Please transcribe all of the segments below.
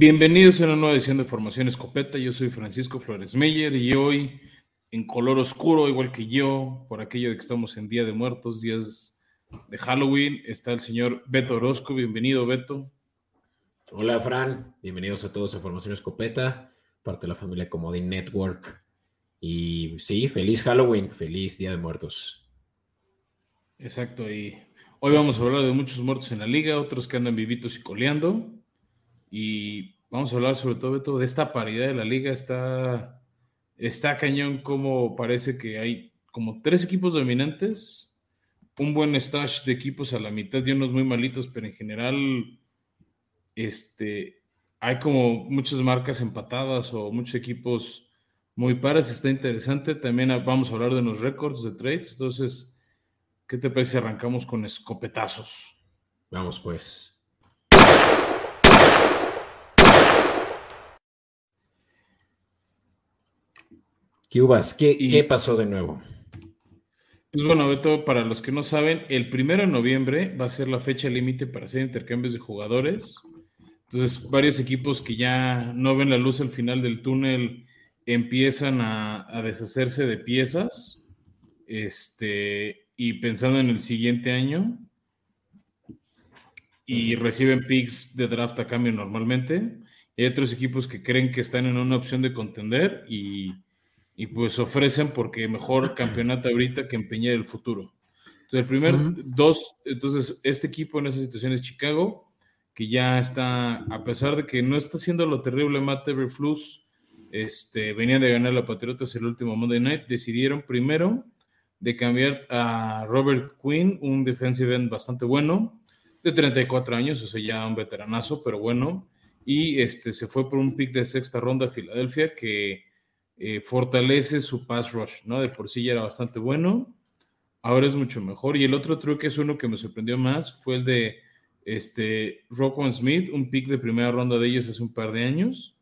Bienvenidos a una nueva edición de Formación Escopeta. Yo soy Francisco Flores Meyer y hoy en color oscuro, igual que yo, por aquello de que estamos en Día de Muertos, días de Halloween, está el señor Beto Orozco. Bienvenido, Beto. Hola, Fran. Bienvenidos a todos a Formación Escopeta, parte de la familia Comodín Network. Y sí, feliz Halloween, feliz Día de Muertos. Exacto, y hoy vamos a hablar de muchos muertos en la liga, otros que andan vivitos y coleando. Y vamos a hablar sobre todo, de esta paridad de la liga. Está, está cañón como parece que hay como tres equipos dominantes, un buen stash de equipos a la mitad y unos muy malitos, pero en general este, hay como muchas marcas empatadas o muchos equipos muy pares. Está interesante. También vamos a hablar de los récords de trades. Entonces, ¿qué te parece si arrancamos con escopetazos? Vamos pues. ¿Qué, ¿qué pasó de nuevo? Pues bueno, Beto, para los que no saben, el primero de noviembre va a ser la fecha límite para hacer intercambios de jugadores. Entonces, varios equipos que ya no ven la luz al final del túnel empiezan a, deshacerse de piezas. Este, y pensando en el siguiente año. Y reciben picks de draft a cambio normalmente. Hay otros equipos que creen que están en una opción de contender y y pues ofrecen porque mejor campeonato ahorita que empeñar el futuro. Entonces, el primer dos, entonces este equipo en esa situación es Chicago, que ya está, a pesar de que no está haciendo lo terrible Matt Everflus, este, venían de ganar la Patriotas el último Monday Night, decidieron primero de cambiar a Robert Quinn, un defensive end bastante bueno, de 34 años, o sea, ya un veteranazo, pero bueno, y este, se fue por un pick de sexta ronda a Filadelfia que eh, fortalece su pass rush, ¿no? De por sí ya era bastante bueno, ahora es mucho mejor. Y el otro truque es uno que me sorprendió más, fue el de este, Rockwell Smith, un pick de primera ronda de ellos hace un par de años,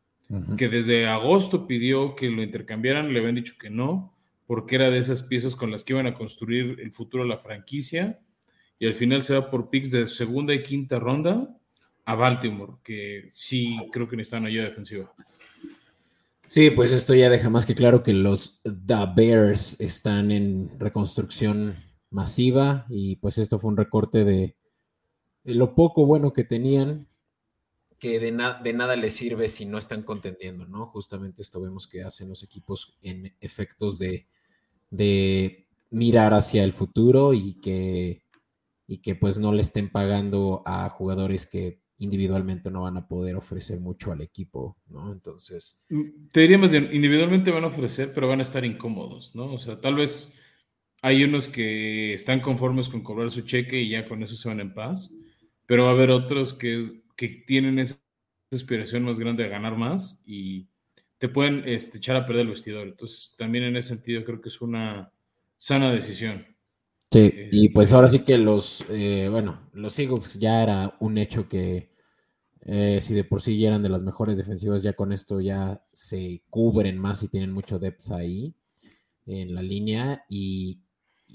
que desde agosto pidió que lo intercambiaran, le habían dicho que no, porque era de esas piezas con las que iban a construir el futuro de la franquicia, y al final se va por picks de segunda y quinta ronda a Baltimore, que sí creo que necesitan ayuda defensiva. Sí, pues esto ya deja más que claro que los The Bears están en reconstrucción masiva y pues esto fue un recorte de, lo poco bueno que tenían, que de, nada les sirve si no están contendiendo, ¿no? Justamente esto vemos que hacen los equipos en efectos de, de mirar hacia el futuro y que, y que pues no le estén pagando a jugadores que individualmente no van a poder ofrecer mucho al equipo, ¿no? Entonces. Mm, te diría más bien, individualmente van a ofrecer, pero van a estar incómodos, ¿no? O sea, tal vez hay unos que están conformes con cobrar su cheque y ya con eso se van en paz, pero va a haber otros que, que tienen esa aspiración más grande a ganar más y te pueden este, echar a perder el vestidor. Entonces, también en ese sentido creo que es una sana decisión. Sí, y pues ahora sí que los, eh, bueno, los Eagles ya era un hecho que eh, si de por sí ya eran de las mejores defensivas, ya con esto ya se cubren más y tienen mucho depth ahí en la línea. Y,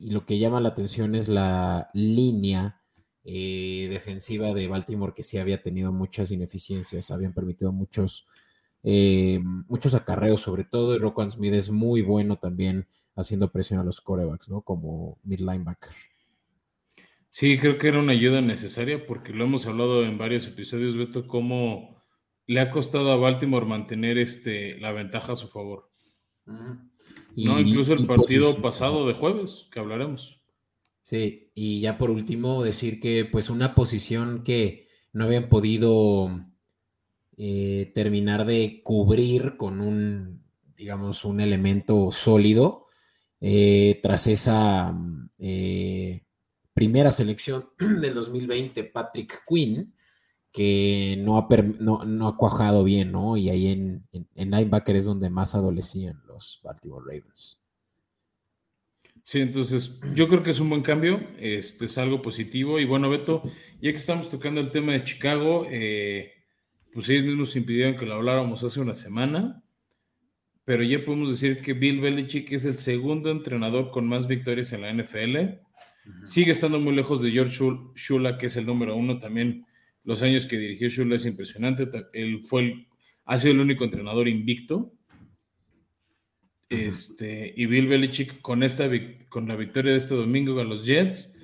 lo que llama la atención es la línea eh, defensiva de Baltimore, que sí había tenido muchas ineficiencias, habían permitido muchos, muchos acarreos, sobre todo. Y Roquan Smith es muy bueno también haciendo presión a los corebacks, ¿no? Como mid linebacker. Sí, creo que era una ayuda necesaria porque lo hemos hablado en varios episodios, Beto, cómo le ha costado a Baltimore mantener este, la ventaja a su favor. no, incluso el partido pasado de jueves, que hablaremos. Sí, y ya por último decir que pues una posición que no habían podido eh, terminar de cubrir con un, digamos, un elemento sólido, eh, tras esa eh, primera selección del 2020, Patrick Quinn, que no ha, no, ha cuajado bien, ¿no? Y ahí en, en, linebacker es donde más adolecían los Baltimore Ravens. Sí, entonces yo creo que es un buen cambio, este es algo positivo. Y bueno, Beto, ya que estamos tocando el tema de Chicago, eh, pues ellos mismos impidieron que lo habláramos hace una semana pero ya podemos decir que Bill Belichick es el segundo entrenador con más victorias en la NFL. Sigue estando muy lejos de George Shula, que es el número uno también los años que dirigió Shula es impresionante. Él fue el, ha sido el único entrenador invicto. Este, y Bill Belichick con, esta, con la victoria de este domingo a los Jets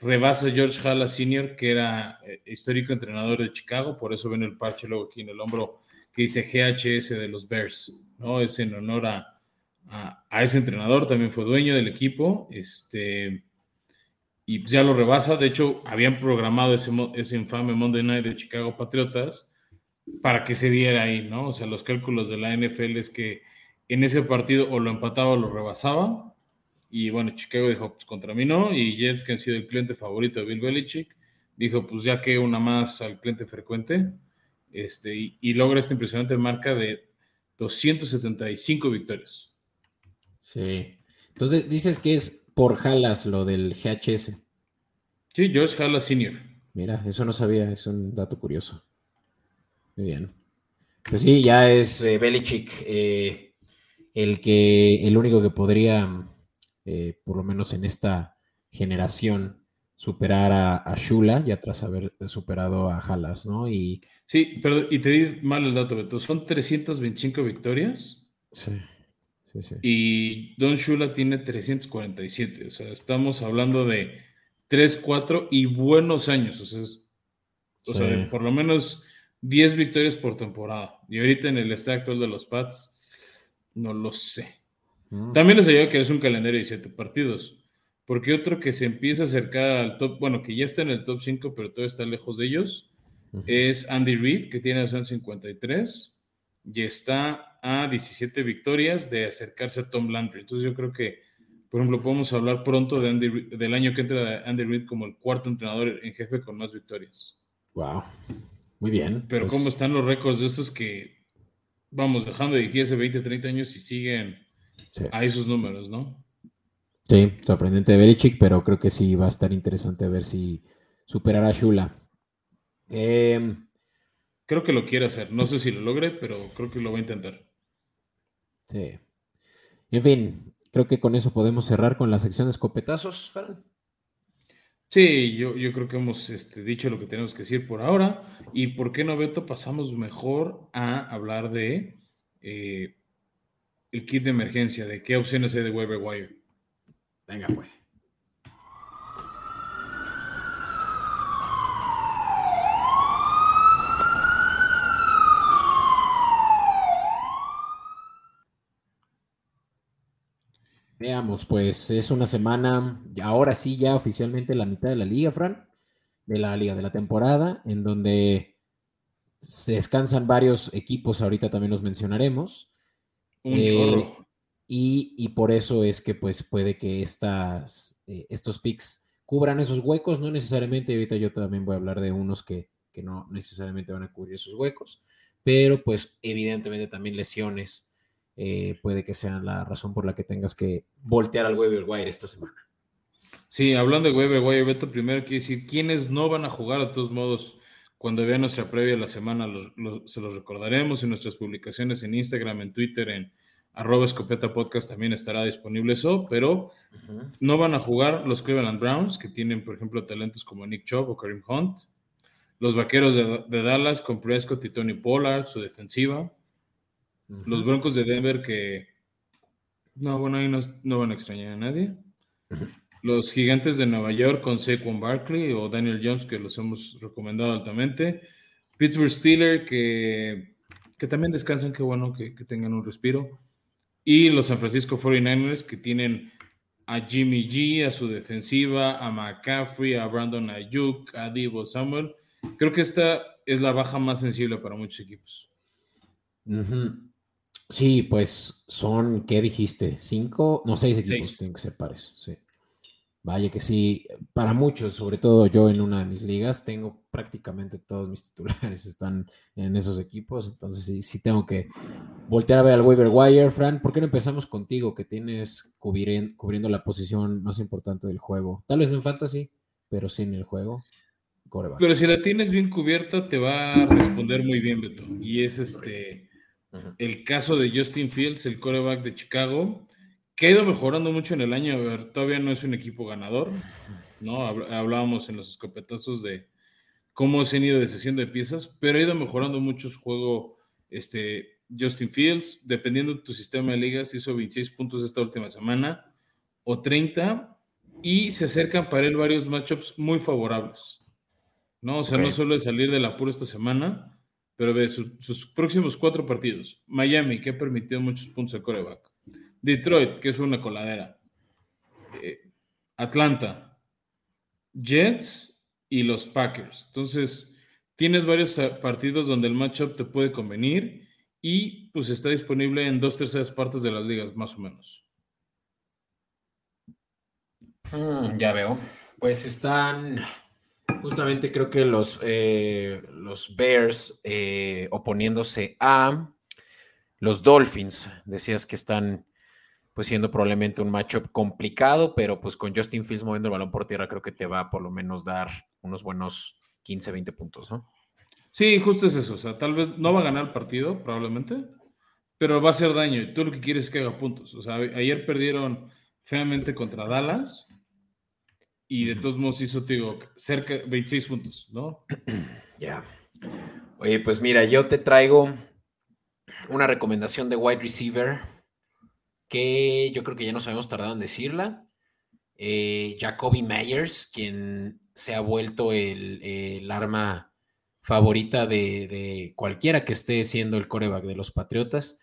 rebasa a George Halla Sr., que era eh, histórico entrenador de Chicago, por eso ven el parche luego aquí en el hombro que dice GHS de los Bears, ¿no? Es en honor a, a, ese entrenador, también fue dueño del equipo, este, y pues ya lo rebasa, de hecho habían programado ese, ese infame Monday Night de Chicago Patriotas para que se diera ahí, ¿no? O sea, los cálculos de la NFL es que en ese partido o lo empataba o lo rebasaba, y bueno, Chicago dijo, pues contra mí no. Y Jets, que han sido el cliente favorito de Bill Belichick, dijo, pues ya que una más al cliente frecuente. Este, y, logra esta impresionante marca de 275 victorias. Sí. Entonces dices que es por Halas lo del GHS. Sí, George Halas Sr. Mira, eso no sabía, es un dato curioso. Muy bien. Pues sí, ya es eh, Belichick eh, el que, el único que podría eh, por lo menos en esta generación, superar a, Shula, ya tras haber superado a Halas, ¿no? Y, sí, pero y te di mal el dato, Beto, son 325 victorias. Sí, sí, sí. Y Don Shula tiene 347, o sea, estamos hablando de 3, 4 y buenos años, o sea, o sea por lo menos 10 victorias por temporada. Y ahorita en el estado actual de los Pats, no lo sé. También les ayuda que es un calendario de siete partidos. Porque otro que se empieza a acercar al top, bueno, que ya está en el top 5, pero todavía está lejos de ellos, es Andy Reid, que tiene 53 y está a 17 victorias de acercarse a Tom Landry. Entonces yo creo que, por ejemplo, podemos hablar pronto de Andy, del año que entra de Andy Reid como el cuarto entrenador en jefe con más victorias. Wow. Muy bien. Pero pues cómo están los récords de estos que, vamos, dejando de dirigir hace 20, 30 años y siguen a esos números, ¿no? Sí, sorprendente de Belichick, pero creo que sí va a estar interesante ver si superará a Shula. Em, creo que lo quiere hacer. No sé si lo logre, pero creo que lo va a intentar. Sí. En fin, creo que con eso podemos cerrar con la sección de escopetazos, Fran. Sí, yo, yo creo que hemos este, dicho lo que tenemos que decir por ahora. Y por qué no, Beto, pasamos mejor a hablar de eh, el kit de emergencia, de qué opciones hay de waiver wire. Venga, pues. Veamos, pues es una semana, ahora sí ya oficialmente la mitad de la liga, Fran, de la liga de la temporada, en donde se descansan varios equipos, ahorita también los mencionaremos. Eh, y, por eso es que pues puede que estas, eh, estos picks cubran esos huecos, no necesariamente, ahorita yo también voy a hablar de unos que, no necesariamente van a cubrir esos huecos, pero pues evidentemente también lesiones eh, puede que sean la razón por la que tengas que voltear al waiver wire esta semana. Sí, hablando de waiver wire, Beto, primero quiero decir, ¿quiénes no van a jugar a todos modos? Cuando vean nuestra previa de la semana, se los recordaremos en nuestras publicaciones en Instagram, en Twitter, en arroba escopeta podcast también estará disponible eso, pero no van a jugar los Cleveland Browns, que tienen, por ejemplo, talentos como Nick Chubb o Kareem Hunt. Los vaqueros de, Dallas con Prescott y Tony Pollard, su defensiva. Los Broncos de Denver que. No, bueno, ahí no, van a extrañar a nadie. Los gigantes de Nueva York con Saquon Barkley o Daniel Jones, que los hemos recomendado altamente. Pittsburgh Steelers, que, que también descansan, qué bueno que, tengan un respiro. Y los San Francisco 49ers, que tienen a Jimmy G, a su defensiva, a McCaffrey, a Brandon Ayuk, a Divo Samuel. Creo que esta es la baja más sensible para muchos equipos. Sí, pues son, ¿qué dijiste? ¿Cinco? No, seis equipos tienen que ser pares. Sí. Vaya que sí, para muchos, sobre todo yo en una de mis ligas, tengo prácticamente todos mis titulares están en esos equipos, entonces sí, sí tengo que voltear a ver al waiver wire. Fran, ¿por qué no empezamos contigo, que tienes cubriendo la posición más importante del juego? Tal vez no en fantasy, pero sí en el juego. Pero si la tienes bien cubierta, te va a responder muy bien, Beto. Y es este el caso de Justin Fields, el coreback de Chicago que ha ido mejorando mucho en el año. A ver, todavía no es un equipo ganador, ¿no? Hablábamos en los escopetazos de cómo se han ido deshaciendo de piezas, pero ha ido mejorando mucho su juego. Este, Justin Fields, dependiendo de tu sistema de ligas, hizo 26 puntos esta última semana o 30 y se acercan para él varios matchups muy favorables. ¿no? O sea, no solo de salir del apuro esta semana, pero ve sus próximos cuatro partidos. Miami, que ha permitido muchos puntos de coreback. Detroit, que es una coladera. Eh, Atlanta, Jets y los Packers. Entonces, tienes varios eh, partidos donde el matchup te puede convenir y pues está disponible en dos terceras partes de las ligas, más o menos. Mm, ya veo. Pues están justamente creo que los, eh, los Bears eh, oponiéndose a los Dolphins. Decías que están pues siendo probablemente un matchup complicado, pero pues con Justin Fields moviendo el balón por tierra creo que te va a por lo menos dar unos buenos 15, 20 puntos, ¿no? Sí, justo es eso. O sea, tal vez no va a ganar el partido, probablemente, pero va a hacer daño. Y tú lo que quieres es que haga puntos. O sea, ayer perdieron feamente contra Dallas y de todos modos hizo, te digo, cerca de 26 puntos, ¿no? Ya. Oye, pues mira, yo te traigo una recomendación de wide receiver que yo creo que ya nos habíamos tardado en decirla. Eh, Jacoby Myers, quien se ha vuelto el, arma favorita de, cualquiera que esté siendo el coreback de los Patriotas,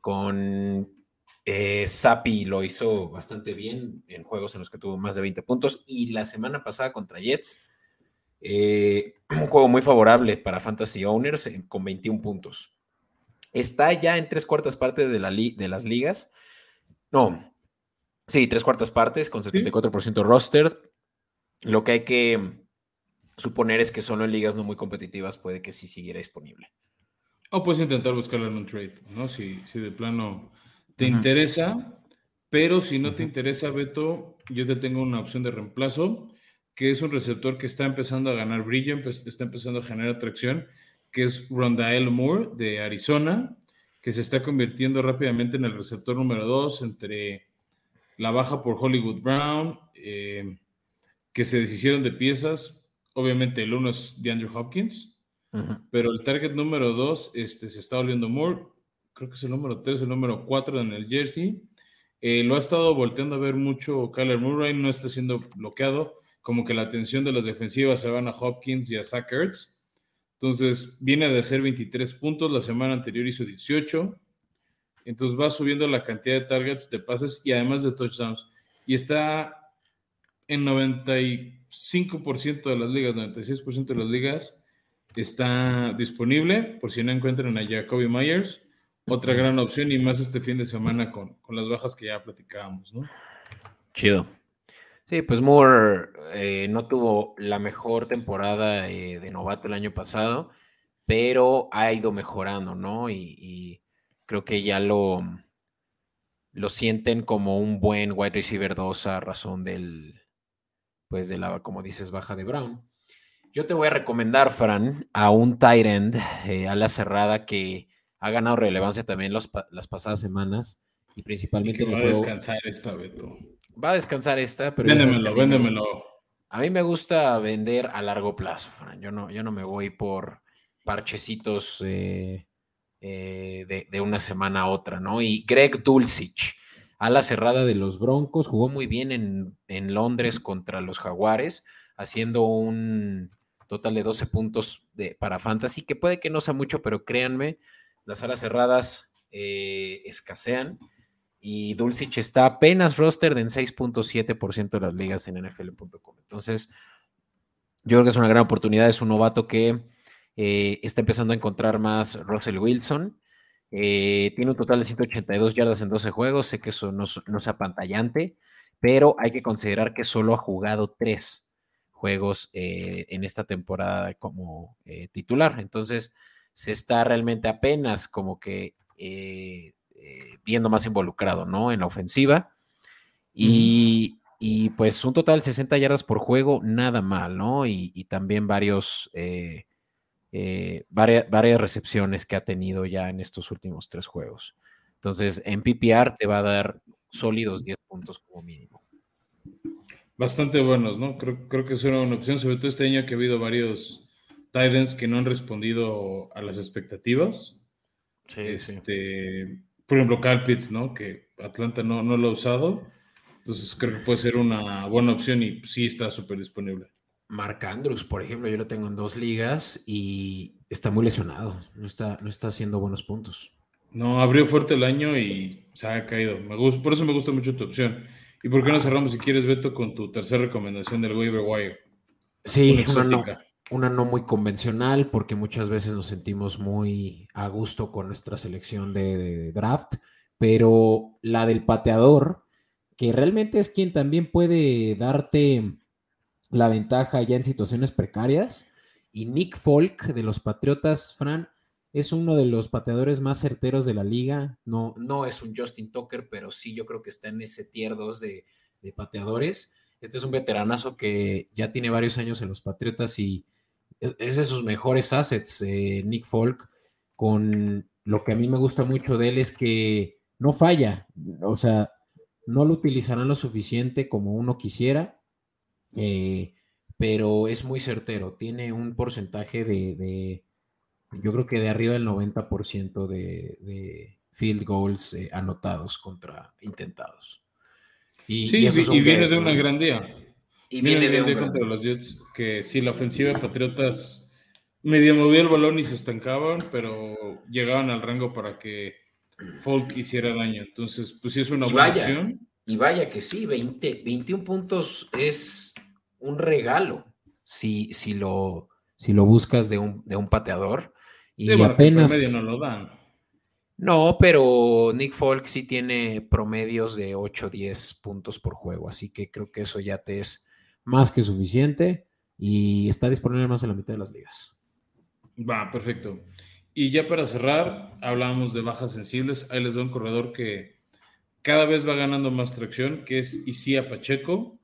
con eh, Sapi lo hizo bastante bien en juegos en los que tuvo más de 20 puntos. Y la semana pasada contra Jets, eh, un juego muy favorable para Fantasy Owners eh, con 21 puntos. Está ya en tres cuartas partes de, la de las ligas. No, sí, tres cuartas partes con 74% roster. Lo que hay que suponer es que solo en ligas no muy competitivas puede que sí siguiera disponible. O puedes intentar buscarlo en un trade, ¿no? Si, si de plano te interesa, pero si no te interesa, Beto, yo te tengo una opción de reemplazo, que es un receptor que está empezando a ganar brillo, está empezando a generar atracción, que es Rondael Moore de Arizona, que se está convirtiendo rápidamente en el receptor número dos entre la baja por Hollywood Brown, eh, que se deshicieron de piezas. Obviamente el uno es de Andrew Hopkins, pero el target número dos este, se está oliendo Moore creo que es el número 3, el número 4 en el jersey. Eh, lo ha estado volteando a ver mucho Kyler Murray, no está siendo bloqueado, como que la atención de las defensivas se van a Hopkins y a Zach Ertz. Entonces viene de hacer 23 puntos, la semana anterior hizo 18. Entonces va subiendo la cantidad de targets, de pases y además de touchdowns. Y está en 95% de las ligas, 96% de las ligas está disponible por si no encuentran a Jacoby Myers otra gran opción y más este fin de semana con, las bajas que ya platicábamos, ¿no? Chido. Sí, pues Moore eh, no tuvo la mejor temporada eh, de novato el año pasado, pero ha ido mejorando, ¿no? Y, creo que ya lo, lo sienten como un buen wide receiver 2 a razón del, pues de la, como dices, baja de Brown. Yo te voy a recomendar, Fran, a un tight end eh, a la cerrada que ha ganado relevancia también las pasadas semanas y principalmente. va a descansar esta, Beto. Va a descansar esta, pero. Véndemelo, véndemelo. A mí me gusta vender a largo plazo, Fran. Yo no, yo no me voy por parchecitos eh, eh, de, una semana a otra, ¿no? Y Greg Dulcich, a la cerrada de los Broncos, jugó muy bien en, en Londres contra los Jaguares, haciendo un total de 12 puntos de, para Fantasy, que puede que no sea mucho, pero créanme, las alas cerradas eh, escasean y Dulcich está apenas roster en 6.7% de las ligas en NFL.com. Entonces, yo creo que es una gran oportunidad. Es un novato que eh, está empezando a encontrar más Russell Wilson. Eh, tiene un total de 182 yardas en 12 juegos. Sé que eso no, no es apantallante, pero hay que considerar que solo ha jugado tres juegos en esta temporada como titular. Entonces, se está realmente apenas como que eh, eh, viendo más involucrado, ¿no? En la ofensiva. Y, pues un total de 60 yardas por juego, nada mal, ¿no? Y, también varios, eh, varias, varias, recepciones que ha tenido ya en estos últimos tres juegos. Entonces, en PPR te va a dar sólidos 10 puntos como mínimo. Bastante buenos, ¿no? Creo, creo que es una opción, sobre todo este año que ha habido varios Titans que no han respondido a las expectativas. este, Por ejemplo, Cal ¿no? Que Atlanta no, no lo ha usado. Entonces creo que puede ser una buena opción y sí está súper disponible. Mark Andrews, por ejemplo, yo lo tengo en dos ligas y está muy lesionado. No está, no está haciendo buenos puntos. No, abrió fuerte el año y se ha caído. Me gusta, por eso me gusta mucho tu opción. ¿Y por qué no cerramos, si quieres, Beto, con tu tercera recomendación del waiver wire? Sí, una no, una no, muy convencional, porque muchas veces nos sentimos muy a gusto con nuestra selección de, draft, pero la del pateador, que realmente es quien también puede darte la ventaja ya en situaciones precarias. Y Nick Folk de los Patriotas, Fran, es uno de los pateadores más certeros de la liga. No, no es un Justin Tucker, pero sí yo creo que está en ese tier 2 de, pateadores. Este es un veteranazo que ya tiene varios años en los Patriotas y es de sus mejores assets, eh, Nick Folk, con lo que a mí me gusta mucho de él es que no falla, o sea, no lo utilizarán lo suficiente como uno quisiera, eh, pero es muy certero, tiene un porcentaje de yo creo que de arriba del 90% de, field goals eh, anotados contra intentados. Y, sí, y, viene de una gran día. Y viene, de un contra los Jets, que si la ofensiva de Patriotas medio movía el balón y se estancaban, pero llegaban al rango para que Folk hiciera daño. Entonces, pues sí es una buena opción. Y vaya que sí, 20, 21 puntos es un regalo si, si, lo, si lo buscas de un, de un pateador. Y apenas. no lo dan. No, pero Nick Folk sí tiene promedios de 8 10 puntos por juego, así que creo que eso ya te es más que suficiente y está disponible más en la mitad de las ligas. Va, perfecto. Y ya para cerrar, hablábamos de bajas sensibles. Ahí les doy un corredor que cada vez va ganando más tracción, que es Isia Pacheco,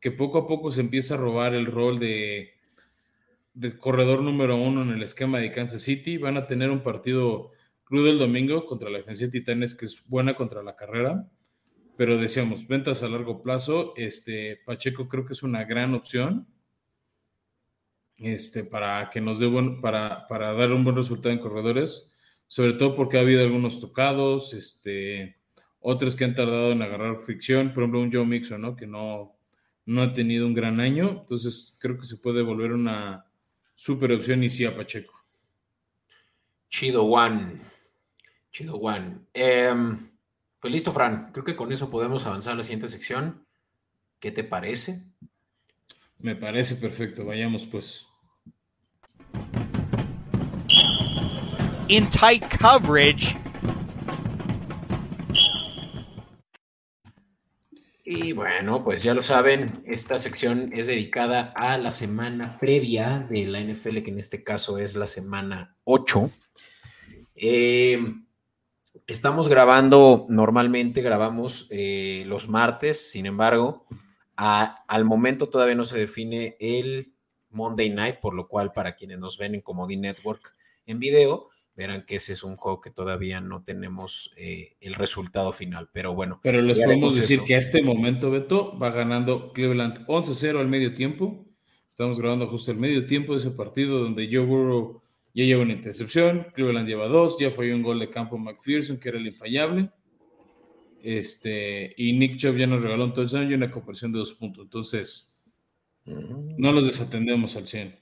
que poco a poco se empieza a robar el rol de corredor número uno en el esquema de Kansas City. Van a tener un partido crudo el domingo contra la defensa de Titanes, que es buena contra la carrera. Pero decíamos, ventas a largo plazo. Este, Pacheco creo que es una gran opción. Este, para que nos dé para, para dar un buen resultado en corredores. Sobre todo porque ha habido algunos tocados, este, otros que han tardado en agarrar fricción. Por ejemplo, un Joe Mixon, ¿no? Que no, no ha tenido un gran año. Entonces creo que se puede volver una Super opción y sí a Pacheco. Chido One. Chido One. Em, pues listo, Fran. Creo que con eso podemos avanzar a la siguiente sección. ¿Qué te parece? Me parece perfecto. Vayamos pues. In tight coverage. Y bueno, pues ya lo saben, esta sección es dedicada a la semana previa de la NFL, que en este caso es la semana 8. Em, estamos grabando, normalmente grabamos eh, los martes, sin embargo, al momento todavía no se define el Monday Night, por lo cual para quienes nos ven en Comedy Network en video, verán que ese es un juego que todavía no tenemos eh, el resultado final, pero bueno. Pero les podemos decir que a este momento, Beto, va ganando Cleveland 11-0 al medio tiempo. Estamos grabando justo el medio tiempo de ese partido donde Joe Burrow ya lleva una intercepción, Cleveland lleva dos, ya fue un gol de campo McPherson, que era el infallable. Este, y Nick Chubb ya nos regaló un touchdown y una conversión de dos puntos. Entonces, mm. no los desatendemos al 100.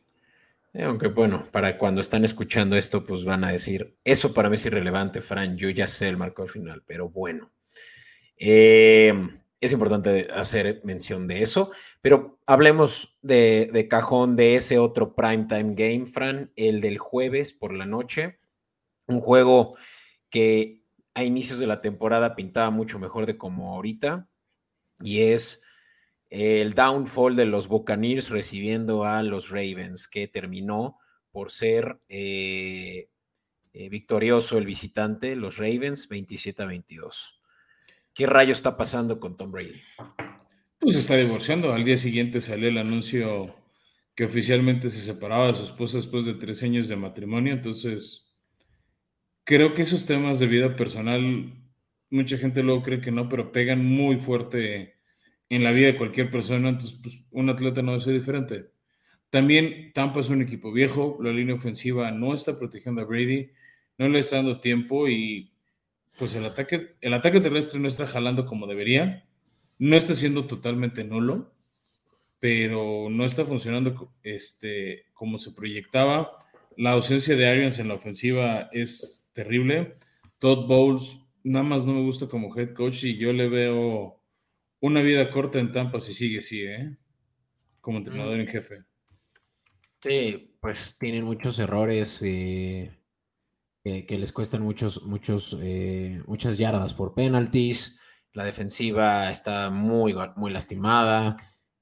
Eh, aunque bueno, para cuando están escuchando esto, pues van a decir, eso para mí es irrelevante, Fran, yo ya sé el marcador final, pero bueno. Eh, es importante hacer mención de eso, pero hablemos de, cajón de ese otro primetime game, Fran, el del jueves por la noche. Un juego que a inicios de la temporada pintaba mucho mejor de como ahorita, y es el downfall de los Buccaneers recibiendo a los Ravens, que terminó por ser eh, eh, victorioso el visitante, los Ravens, 27 a 22. ¿Qué rayo está pasando con Tom Brady? Pues está divorciando. Al día siguiente salió el anuncio que oficialmente se separaba de su esposa después de tres años de matrimonio. Entonces, creo que esos temas de vida personal, mucha gente luego cree que no, pero pegan muy fuerte en la vida de cualquier persona, entonces pues, un atleta no debe ser diferente. También Tampa es un equipo viejo, la línea ofensiva no está protegiendo a Brady, no le está dando tiempo y pues el ataque, el ataque terrestre no está jalando como debería, no está siendo totalmente nulo, pero no está funcionando este, como se proyectaba. La ausencia de Arians en la ofensiva es terrible. Todd Bowles nada más no me gusta como head coach y yo le veo una vida corta en Tampa si sigue así, ¿eh? Como entrenador en jefe. Sí, pues tienen muchos errores eh, que les cuestan muchos, muchos, eh, muchas yardas por penalties. La defensiva está muy, muy lastimada.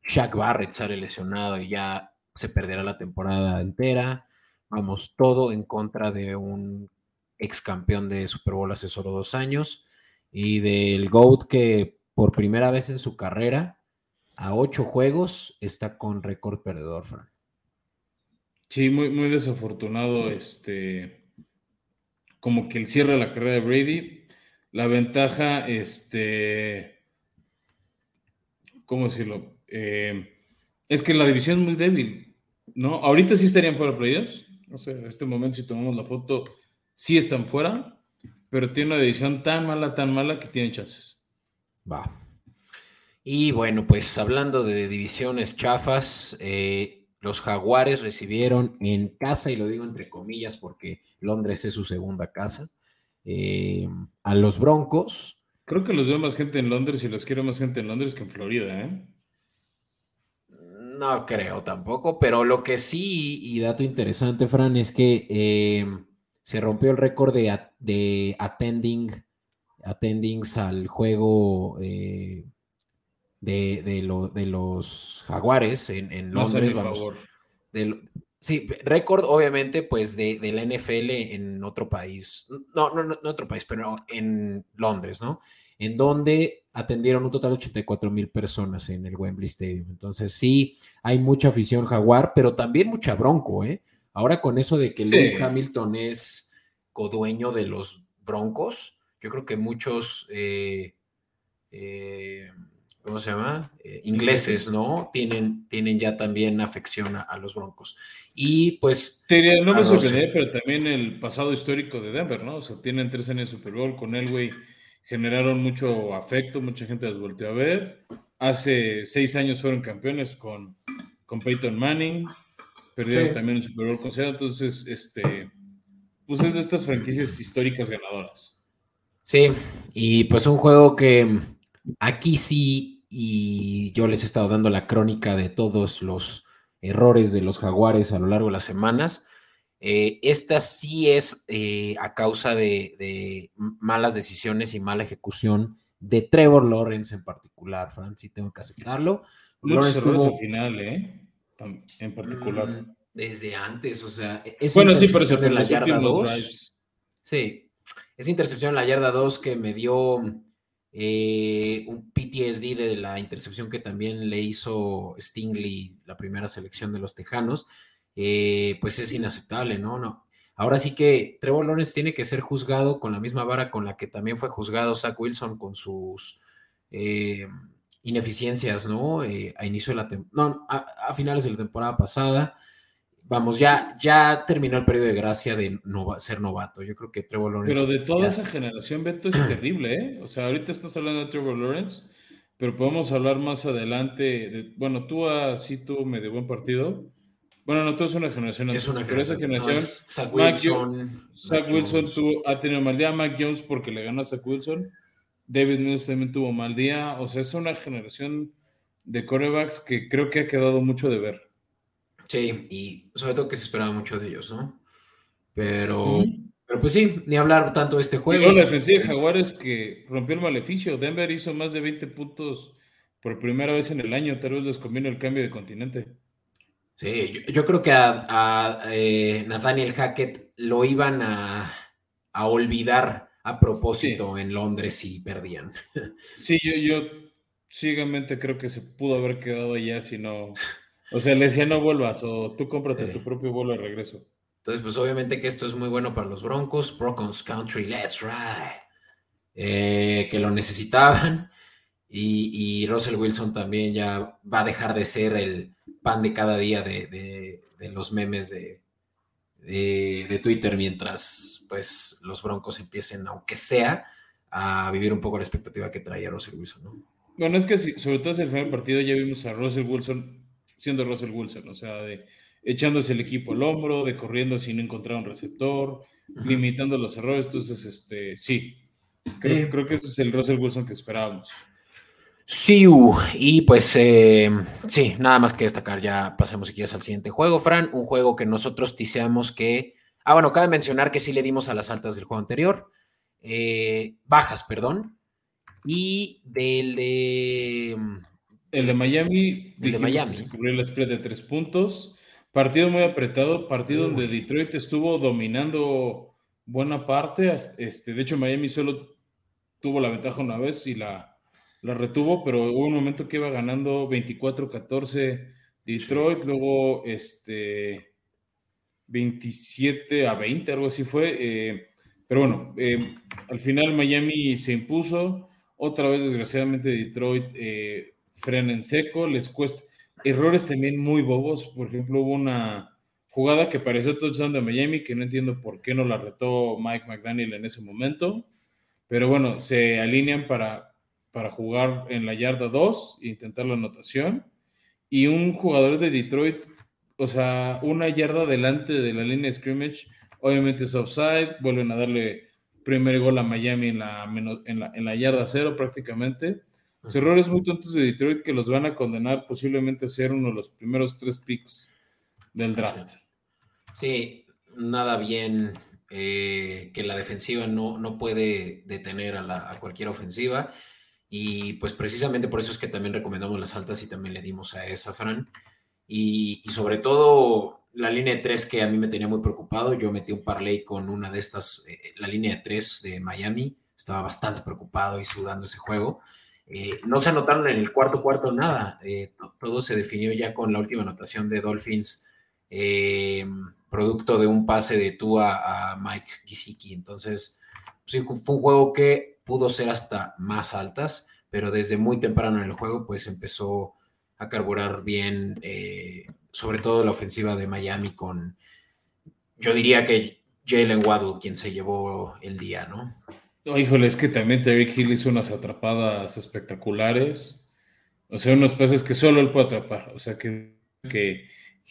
Shaq Barrett sale lesionado y ya se perderá la temporada entera. Vamos, todo en contra de un ex campeón de Super Bowl hace solo dos años y del GOAT que por primera vez en su carrera a ocho juegos está con récord perdedor, Fran. Sí, muy, muy desafortunado, este, como que el cierre de la carrera de Brady. La ventaja, este, ¿cómo decirlo? Eh, es que la división es muy débil, ¿no? Ahorita sí estarían fuera de playoffs. No sé, en este momento, si tomamos la foto, sí están fuera, pero tiene una división tan mala, tan mala que tienen chances. Va. Y bueno, pues hablando de divisiones chafas, eh, los Jaguares recibieron en casa, y lo digo entre comillas porque Londres es su segunda casa, eh, a los Broncos. Creo que los veo más gente en Londres y los quiero más gente en Londres que en Florida, ¿eh? No creo tampoco, pero lo que sí, y dato interesante, Fran, es que eh, se rompió el récord de, de attending, attendings al juego eh, de, de, los jaguares en, en Londres. favor. sí, récord obviamente pues de, la NFL en otro país. No, no, no, no otro país, pero en Londres, ¿no? En donde atendieron un total de 84 mil personas en el Wembley Stadium. Entonces sí, hay mucha afición jaguar, pero también mucha bronco, ¿eh? Ahora con eso de que Lewis Hamilton es codueño de los broncos, yo creo que muchos, eh, eh, ¿cómo se llama? Eh, ingleses, ¿no? Tienen, tienen ya también afección a, los broncos. Y pues... no me sorprendería, pero también el pasado histórico de Denver, ¿no? O sea, tienen tres años de Super Bowl con Elway generaron mucho afecto, mucha gente los volteó a ver. Hace seis años fueron campeones con, con Peyton Manning, perdieron también un Super Bowl con entonces, este, pues es de estas franquicias históricas ganadoras. Sí, y pues un juego que aquí sí, y yo les he estado dando la crónica de todos los errores de los jaguares a lo largo de las semanas. Eh, esta sí es eh, a causa de, malas decisiones y mala ejecución de Trevor Lawrence en particular, Fran, sí tengo que aceptarlo. Lawrence tuvo... final, ¿eh? En particular. Mm, desde antes, o sea, e-, es bueno, sí, pero en la yarda 2. Sí, es intercepción en la yarda 2 que me dio eh, un PTSD de la intercepción que también le hizo Stingley, la primera selección de los Tejanos. Eh, pues es inaceptable, ¿no? No. Ahora sí que Trevor tiene que ser juzgado con la misma vara con la que también fue juzgado Zach Wilson con sus eh, ineficiencias, ¿no? A inicio de la no, a, finales de la temporada pasada. Vamos, ya, ya terminó el periodo de gracia de ser novato. Yo creo que Trevor Lawrence. Pero de toda esa generación, Beto, es terrible, ¿eh? O sea, ahorita estás hablando de Trevor Lawrence, pero podemos hablar más adelante. De, bueno, tú así tú me de buen partido bueno, no, todo es una generación. Es una pero esa generación. Zach Wilson. Zach Wilson tuvo, ha tenido mal día. Mac Jones porque le ganó a Zach Wilson. David Mills también tuvo mal día. O sea, es una generación de corebacks que creo que ha quedado mucho de ver. Sí, y sobre todo que se esperaba mucho de ellos, ¿no? Pero, pero pues sí, ni hablar tanto de este juego. La defensiva de Jaguares que rompió el maleficio. Denver hizo más de 20 puntos por primera vez en el año. Tal vez les conviene el cambio de continente. Sí, yo, creo que a, eh, Nathaniel Hackett lo iban a, olvidar a propósito en Londres y perdían. Sí, yo, yo ciegamente creo que se pudo haber quedado allá si no. O sea, le decía no vuelvas o tú cómprate tu propio vuelo de regreso. Entonces, pues obviamente que esto es muy bueno para los Broncos. Broncos Country, let's ride. Eh, que lo necesitaban. Y, y Russell Wilson también ya va a dejar de ser el pan de cada día de, los memes de, de, Twitter mientras pues los Broncos empiecen, aunque sea, a vivir un poco la expectativa que traía Russell Wilson, ¿no? Bueno, es que sobre todo en el primer partido ya vimos a Russell Wilson siendo Russell Wilson, o sea, de echándose el equipo al hombro, de corriendo sin encontrar un receptor, limitando los errores. Entonces, este, sí, creo, que ese es el Russell Wilson que esperábamos. Sí, y pues eh, sí, nada más que destacar, ya pasemos si quieres al siguiente juego, Fran, un juego que nosotros tiseamos que, ah, bueno, cabe mencionar que sí le dimos a las altas del juego anterior, eh, bajas, perdón, y del de... El de Miami, el de Miami. se cubrió el spread de tres puntos, partido muy apretado, partido donde Detroit estuvo dominando buena parte, este, de hecho Miami solo tuvo la ventaja una vez y la la retuvo, pero hubo un momento que iba ganando 24-14 Detroit, luego este 27 a 20, algo así fue. Eh, pero bueno, eh, al final Miami se impuso. Otra vez, desgraciadamente, Detroit eh, frena en seco, les cuesta. Errores también muy bobos. Por ejemplo, hubo una jugada que pareció touchdown de Miami, que no entiendo por qué no la retó Mike McDaniel en ese momento. Pero bueno, se alinean para para jugar en la yarda 2 e intentar la anotación. Y un jugador de Detroit, o sea, una yarda delante de la línea de scrimmage, obviamente es offside, vuelven a darle primer gol a Miami en la, en la, yarda cero prácticamente. Errores muy tontos de Detroit que los van a condenar posiblemente a ser uno de los primeros tres picks del draft. Sí, nada bien eh, que la defensiva no, no puede detener a, la, a cualquier ofensiva. Y pues precisamente por eso es que también recomendamos las altas y también le dimos a esa, Fran. Y, sobre todo la línea de tres que a mí me tenía muy preocupado. Yo metí un parlay con una de estas, eh, la línea de tres de Miami. Estaba bastante preocupado y sudando ese juego. Eh, no se anotaron en el cuarto cuarto nada. Eh, todo se definió ya con la última anotación de Dolphins, producto de un pase de Tua a Mike Gesicki. Entonces, fue un juego que pudo ser hasta más altas, pero desde muy temprano en el juego pues empezó a carburar bien, eh, sobre todo la ofensiva de Miami con, yo diría que Jalen Waddle quien se llevó el día, ¿no? Híjole, es que también Terry Hill hizo unas atrapadas espectaculares, o sea, unos peces que solo él puede atrapar, o sea, que, que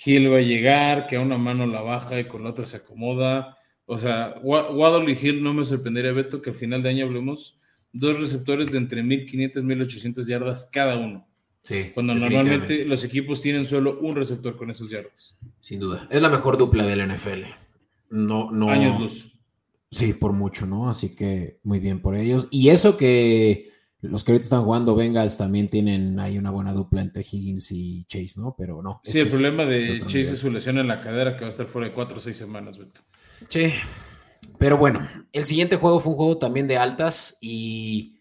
Hill va a llegar, que a una mano la baja y con la otra se acomoda, o sea, Waddle y Hill no me sorprendería, Beto, que al final de año hablemos dos receptores de entre 1500 y 1800 yardas cada uno. Sí. Cuando normalmente los equipos tienen solo un receptor con esos yardas. Sin duda. Es la mejor dupla del NFL. No, no. Años luz. Sí, por mucho, ¿no? Así que muy bien por ellos. Y eso que los que ahorita están jugando Bengals también tienen ahí una buena dupla entre Higgins y Chase, ¿no? Pero no. Sí, el problema de Chase es su lesión en la cadera que va a estar fuera de cuatro o seis semanas, Beto. Sí, pero bueno, el siguiente juego fue un juego también de altas y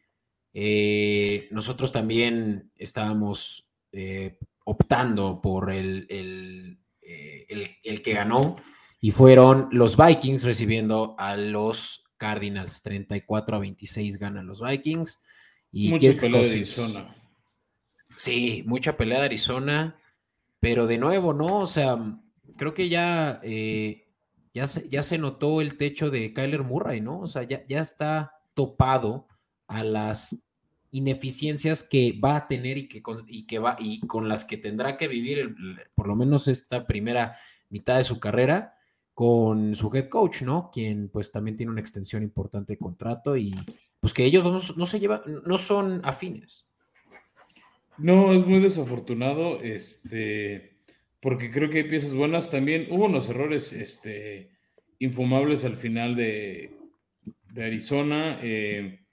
eh, nosotros también estábamos eh, optando por el, eh, el, el, que ganó y fueron los Vikings recibiendo a los Cardinals. 34 a 26 ganan los Vikings. Y mucha pelea de Arizona. Sí, mucha pelea de Arizona, pero de nuevo, ¿no? O sea, creo que ya ya se, ya se notó el techo de Kyler Murray, ¿no? O sea, ya, ya está topado a las ineficiencias que va a tener y que, y que va y con las que tendrá que vivir por lo menos esta primera mitad de su carrera con su head coach, ¿no? Quien pues también tiene una extensión importante de contrato y pues que ellos no, se llevan, no son afines. No, es muy desafortunado, este, porque creo que hay piezas buenas. También hubo unos errores este, infumables al final de, Arizona. Eh,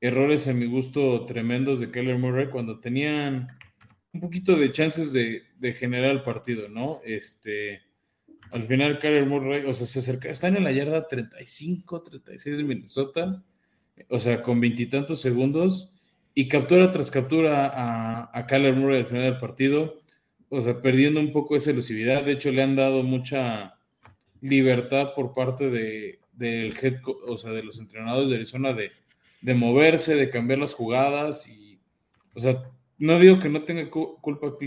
errores a mi gusto tremendos de Keller Murray cuando tenían un poquito de chances de, generar el partido, ¿no? Este, al final Keller Murray, o sea, se acerca, están en la yarda 35, 36 de Minnesota, o sea, con veintitantos segundos, y captura tras captura a, a Kyler Murray al final del partido o sea, perdiendo un poco esa elusividad. De hecho, le han dado mucha libertad por parte de, del head, o sea, de los entrenadores de Arizona de, de, moverse, de cambiar las jugadas. Y, o sea, no digo que no tenga culpa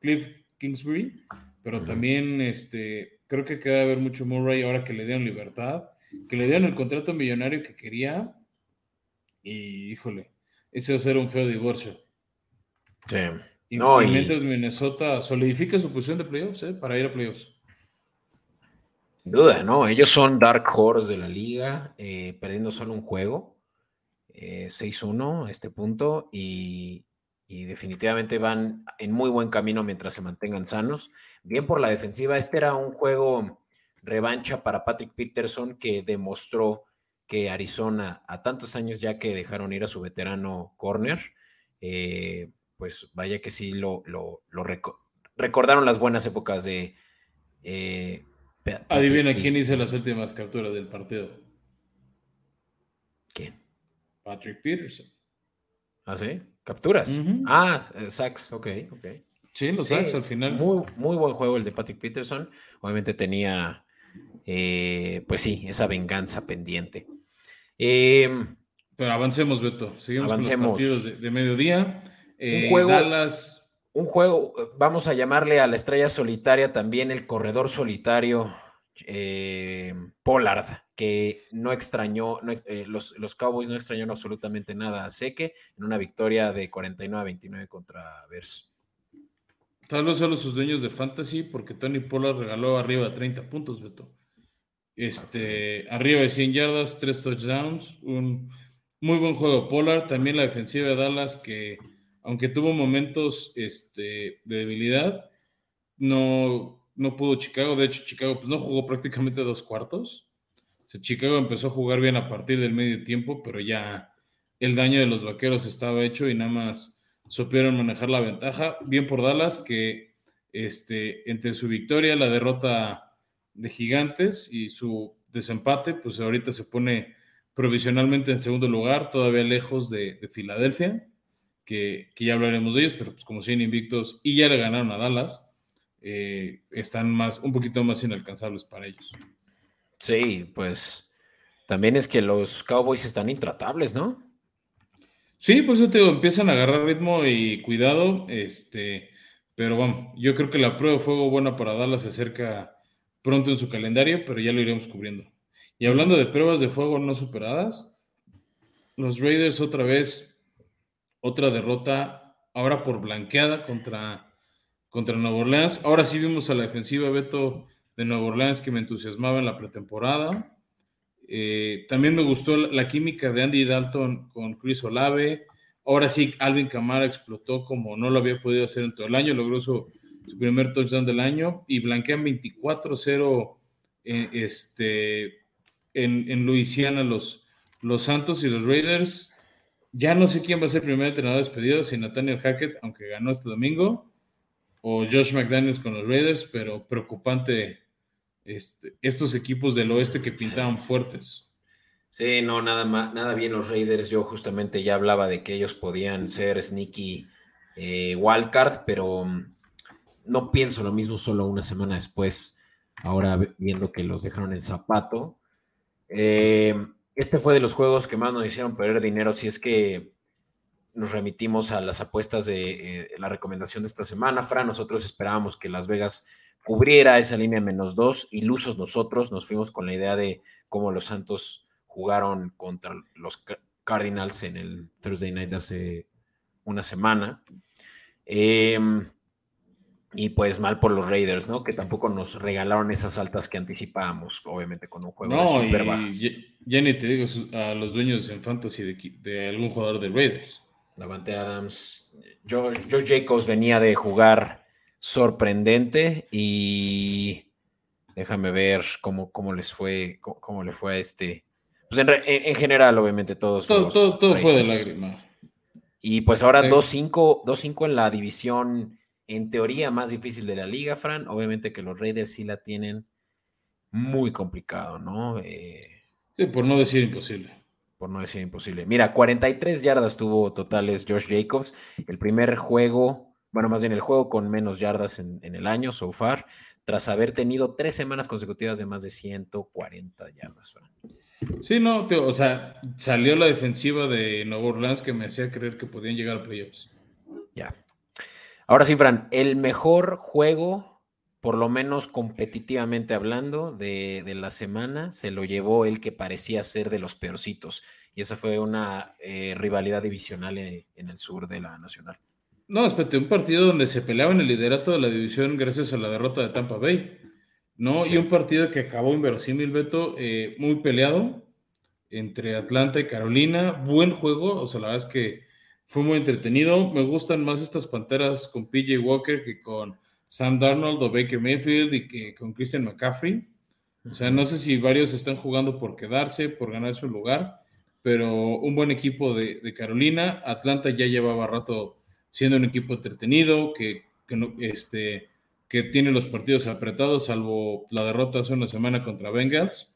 Cliff Kingsbury, pero también este, creo que queda ver mucho Murray ahora que le dieron libertad, que le dieron el contrato millonario que quería. Y híjole, ese va a ser un feo divorcio. Sí. Y, mientras Minnesota solidifica su posición de playoffs, ¿eh? para ir a playoffs. Sin duda, ¿no? Ellos son Dark Horse de la liga, eh, perdiendo solo un juego, 6-1 eh, a este punto, y, definitivamente van en muy buen camino mientras se mantengan sanos. Bien por la defensiva, este era un juego revancha para Patrick Peterson que demostró que Arizona, a tantos años ya que dejaron ir a su veterano corner, eh, pues vaya que sí lo, lo, recordaron las buenas épocas de... Eh, Adivina quién hizo las últimas capturas del partido. ¿Quién? Patrick Peterson. ¿Ah, sí? ¿Capturas? Ah, eh, sacks, ok, ok. Sí, los sacks al final. Muy, muy buen juego el de Patrick Peterson. Obviamente tenía, eh, pues sí, esa venganza pendiente. Em, Pero avancemos, Beto. Seguimos con los partidos de mediodía un eh, juego, un juego, vamos a llamarle a la estrella solitaria también el corredor solitario eh, Pollard, que no extrañó, eh, los, los, Cowboys no extrañaron absolutamente nada a Seque en una victoria de 49 a 29 contra Bears. Tal vez solo sus dueños de fantasy, porque Tony Pollard regaló arriba de 30 puntos, Beto. Este, arriba de 100 yardas, 3 touchdowns, un muy buen juego Pollard. También la defensiva de Dallas que aunque tuvo momentos este, de debilidad, no, no pudo Chicago. De hecho, Chicago pues, no jugó prácticamente dos cuartos. Chicago empezó a jugar bien a partir del medio tiempo, pero ya el daño de los vaqueros estaba hecho y nada más supieron manejar la ventaja. Bien por Dallas, que este, entre su victoria, la derrota de Gigantes y su desempate, pues ahorita se pone provisionalmente en segundo lugar, todavía lejos de, de Filadelfia que, ya hablaremos de ellos, pero pues como siguen invictos y ya le ganaron a Dallas, eh, están más, un poquito más inalcanzables para ellos. Sí, pues también es que los Cowboys están intratables, ¿no? Sí, pues eso te digo, empiezan a agarrar ritmo y cuidado, este, pero bueno, yo creo que la prueba de fuego buena para Dallas se acerca pronto en su calendario, pero ya lo iremos cubriendo. Y hablando de pruebas de fuego no superadas, los Raiders otra vez otra derrota, ahora por blanqueada contra, contra Nueva Orleans. Ahora sí vimos a la defensiva Beto de Nueva Orleans que me entusiasmaba en la pretemporada. Eh, también me gustó la, química de Andy Dalton con Chris Olave. Ahora sí, Alvin Camara explotó como no lo había podido hacer en todo el año, logró su, primer touchdown del año y blanquean 24-0 en, este, en, en Luisiana los, los Santos y los Raiders. Ya no sé quién va a ser el primer entrenador despedido, si Nathaniel Hackett, aunque ganó este domingo, o Josh McDaniels con los Raiders, pero preocupante este, estos equipos del oeste que pintaban fuertes. Sí, no, nada, más, nada bien los Raiders. Yo justamente ya hablaba de que ellos podían ser sneaky eh, wildcard, pero mm, no pienso lo mismo solo una semana después, ahora viendo que los dejaron en zapato. Eh, este fue de los juegos que más nos hicieron perder dinero, si es que nos remitimos a las apuestas de eh, la recomendación de esta semana. Fran, nosotros esperábamos que Las Vegas cubriera esa línea menos dos, ilusos nosotros, nos fuimos con la idea de cómo los Santos jugaron contra los Cardinals en el Thursday Night de hace una semana. Eh, y pues mal por los Raiders, ¿no? Que tampoco nos regalaron esas altas que anticipábamos, obviamente con un juego no, súper Ya, ni te digo a los dueños en fantasy de, algún jugador de Raiders. Davante Adams, George, Jacobs venía de jugar sorprendente y déjame ver cómo, cómo les fue, cómo, le fue a este. Pues en, general, obviamente, todos. Todo, todo, fue de lágrima. Y pues ahora 2-5 en la división en teoría más difícil de la liga, Fran. Obviamente que los Raiders sí la tienen muy complicado, ¿no? Eh, sí, por no decir imposible. Por no decir imposible. Mira, 43 yardas tuvo totales Josh Jacobs. El primer juego, bueno, más bien el juego con menos yardas en, el año, so far, tras haber tenido tres semanas consecutivas de más de 140 yardas, Fran. Sí, no, o sea, salió la defensiva de Nueva Orleans que me hacía creer que podían llegar a playoffs. Ya. Ahora sí, Fran, el mejor juego, por lo menos competitivamente hablando, de, la semana, se lo llevó el que parecía ser de los peorcitos. Y esa fue una eh, rivalidad divisional en, el sur de la Nacional. No, espérate, un partido donde se peleaba en el liderato de la división gracias a la derrota de Tampa Bay. ¿no? Y un partido que acabó inverosímil, Beto, eh, muy peleado entre Atlanta y Carolina. Buen juego, o sea, la verdad es que fue muy entretenido. Me gustan más estas panteras con PJ Walker que con Sam Darnold o Baker Mayfield y que con Christian McCaffrey. O sea, no sé si varios están jugando por quedarse, por ganar su lugar, pero un buen equipo de, Carolina. Atlanta ya llevaba rato siendo un equipo entretenido, que, no, este, que tiene los partidos apretados, salvo la derrota hace una semana contra Bengals.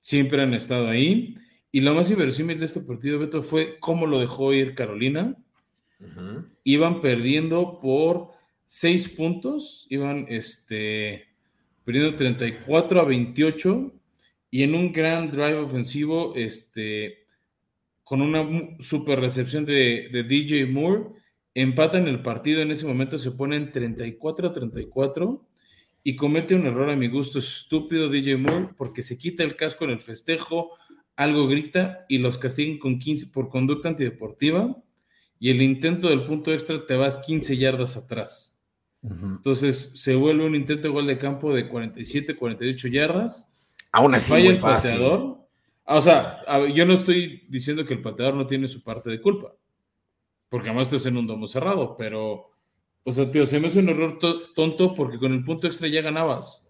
Siempre han estado ahí. Y lo más inverosímil de este partido, Beto, fue cómo lo dejó ir Carolina. Iban perdiendo por seis puntos, iban este, perdiendo 34 a 28 y en un gran drive ofensivo, este, con una super recepción de, DJ Moore, empatan el partido, en ese momento se ponen 34 a 34 y comete un error a mi gusto estúpido DJ Moore porque se quita el casco en el festejo, algo grita y los castigan con 15 por conducta antideportiva y el intento del punto extra te vas 15 yardas atrás. Entonces se vuelve un intento de gol de campo de 47, 48 yardas. Aún así, falla el pateador. Ah, o sea, yo no estoy diciendo que el pateador no tiene su parte de culpa, porque además estás en un domo cerrado, pero, o sea, tío, se me hace un error tonto porque con el punto extra ya ganabas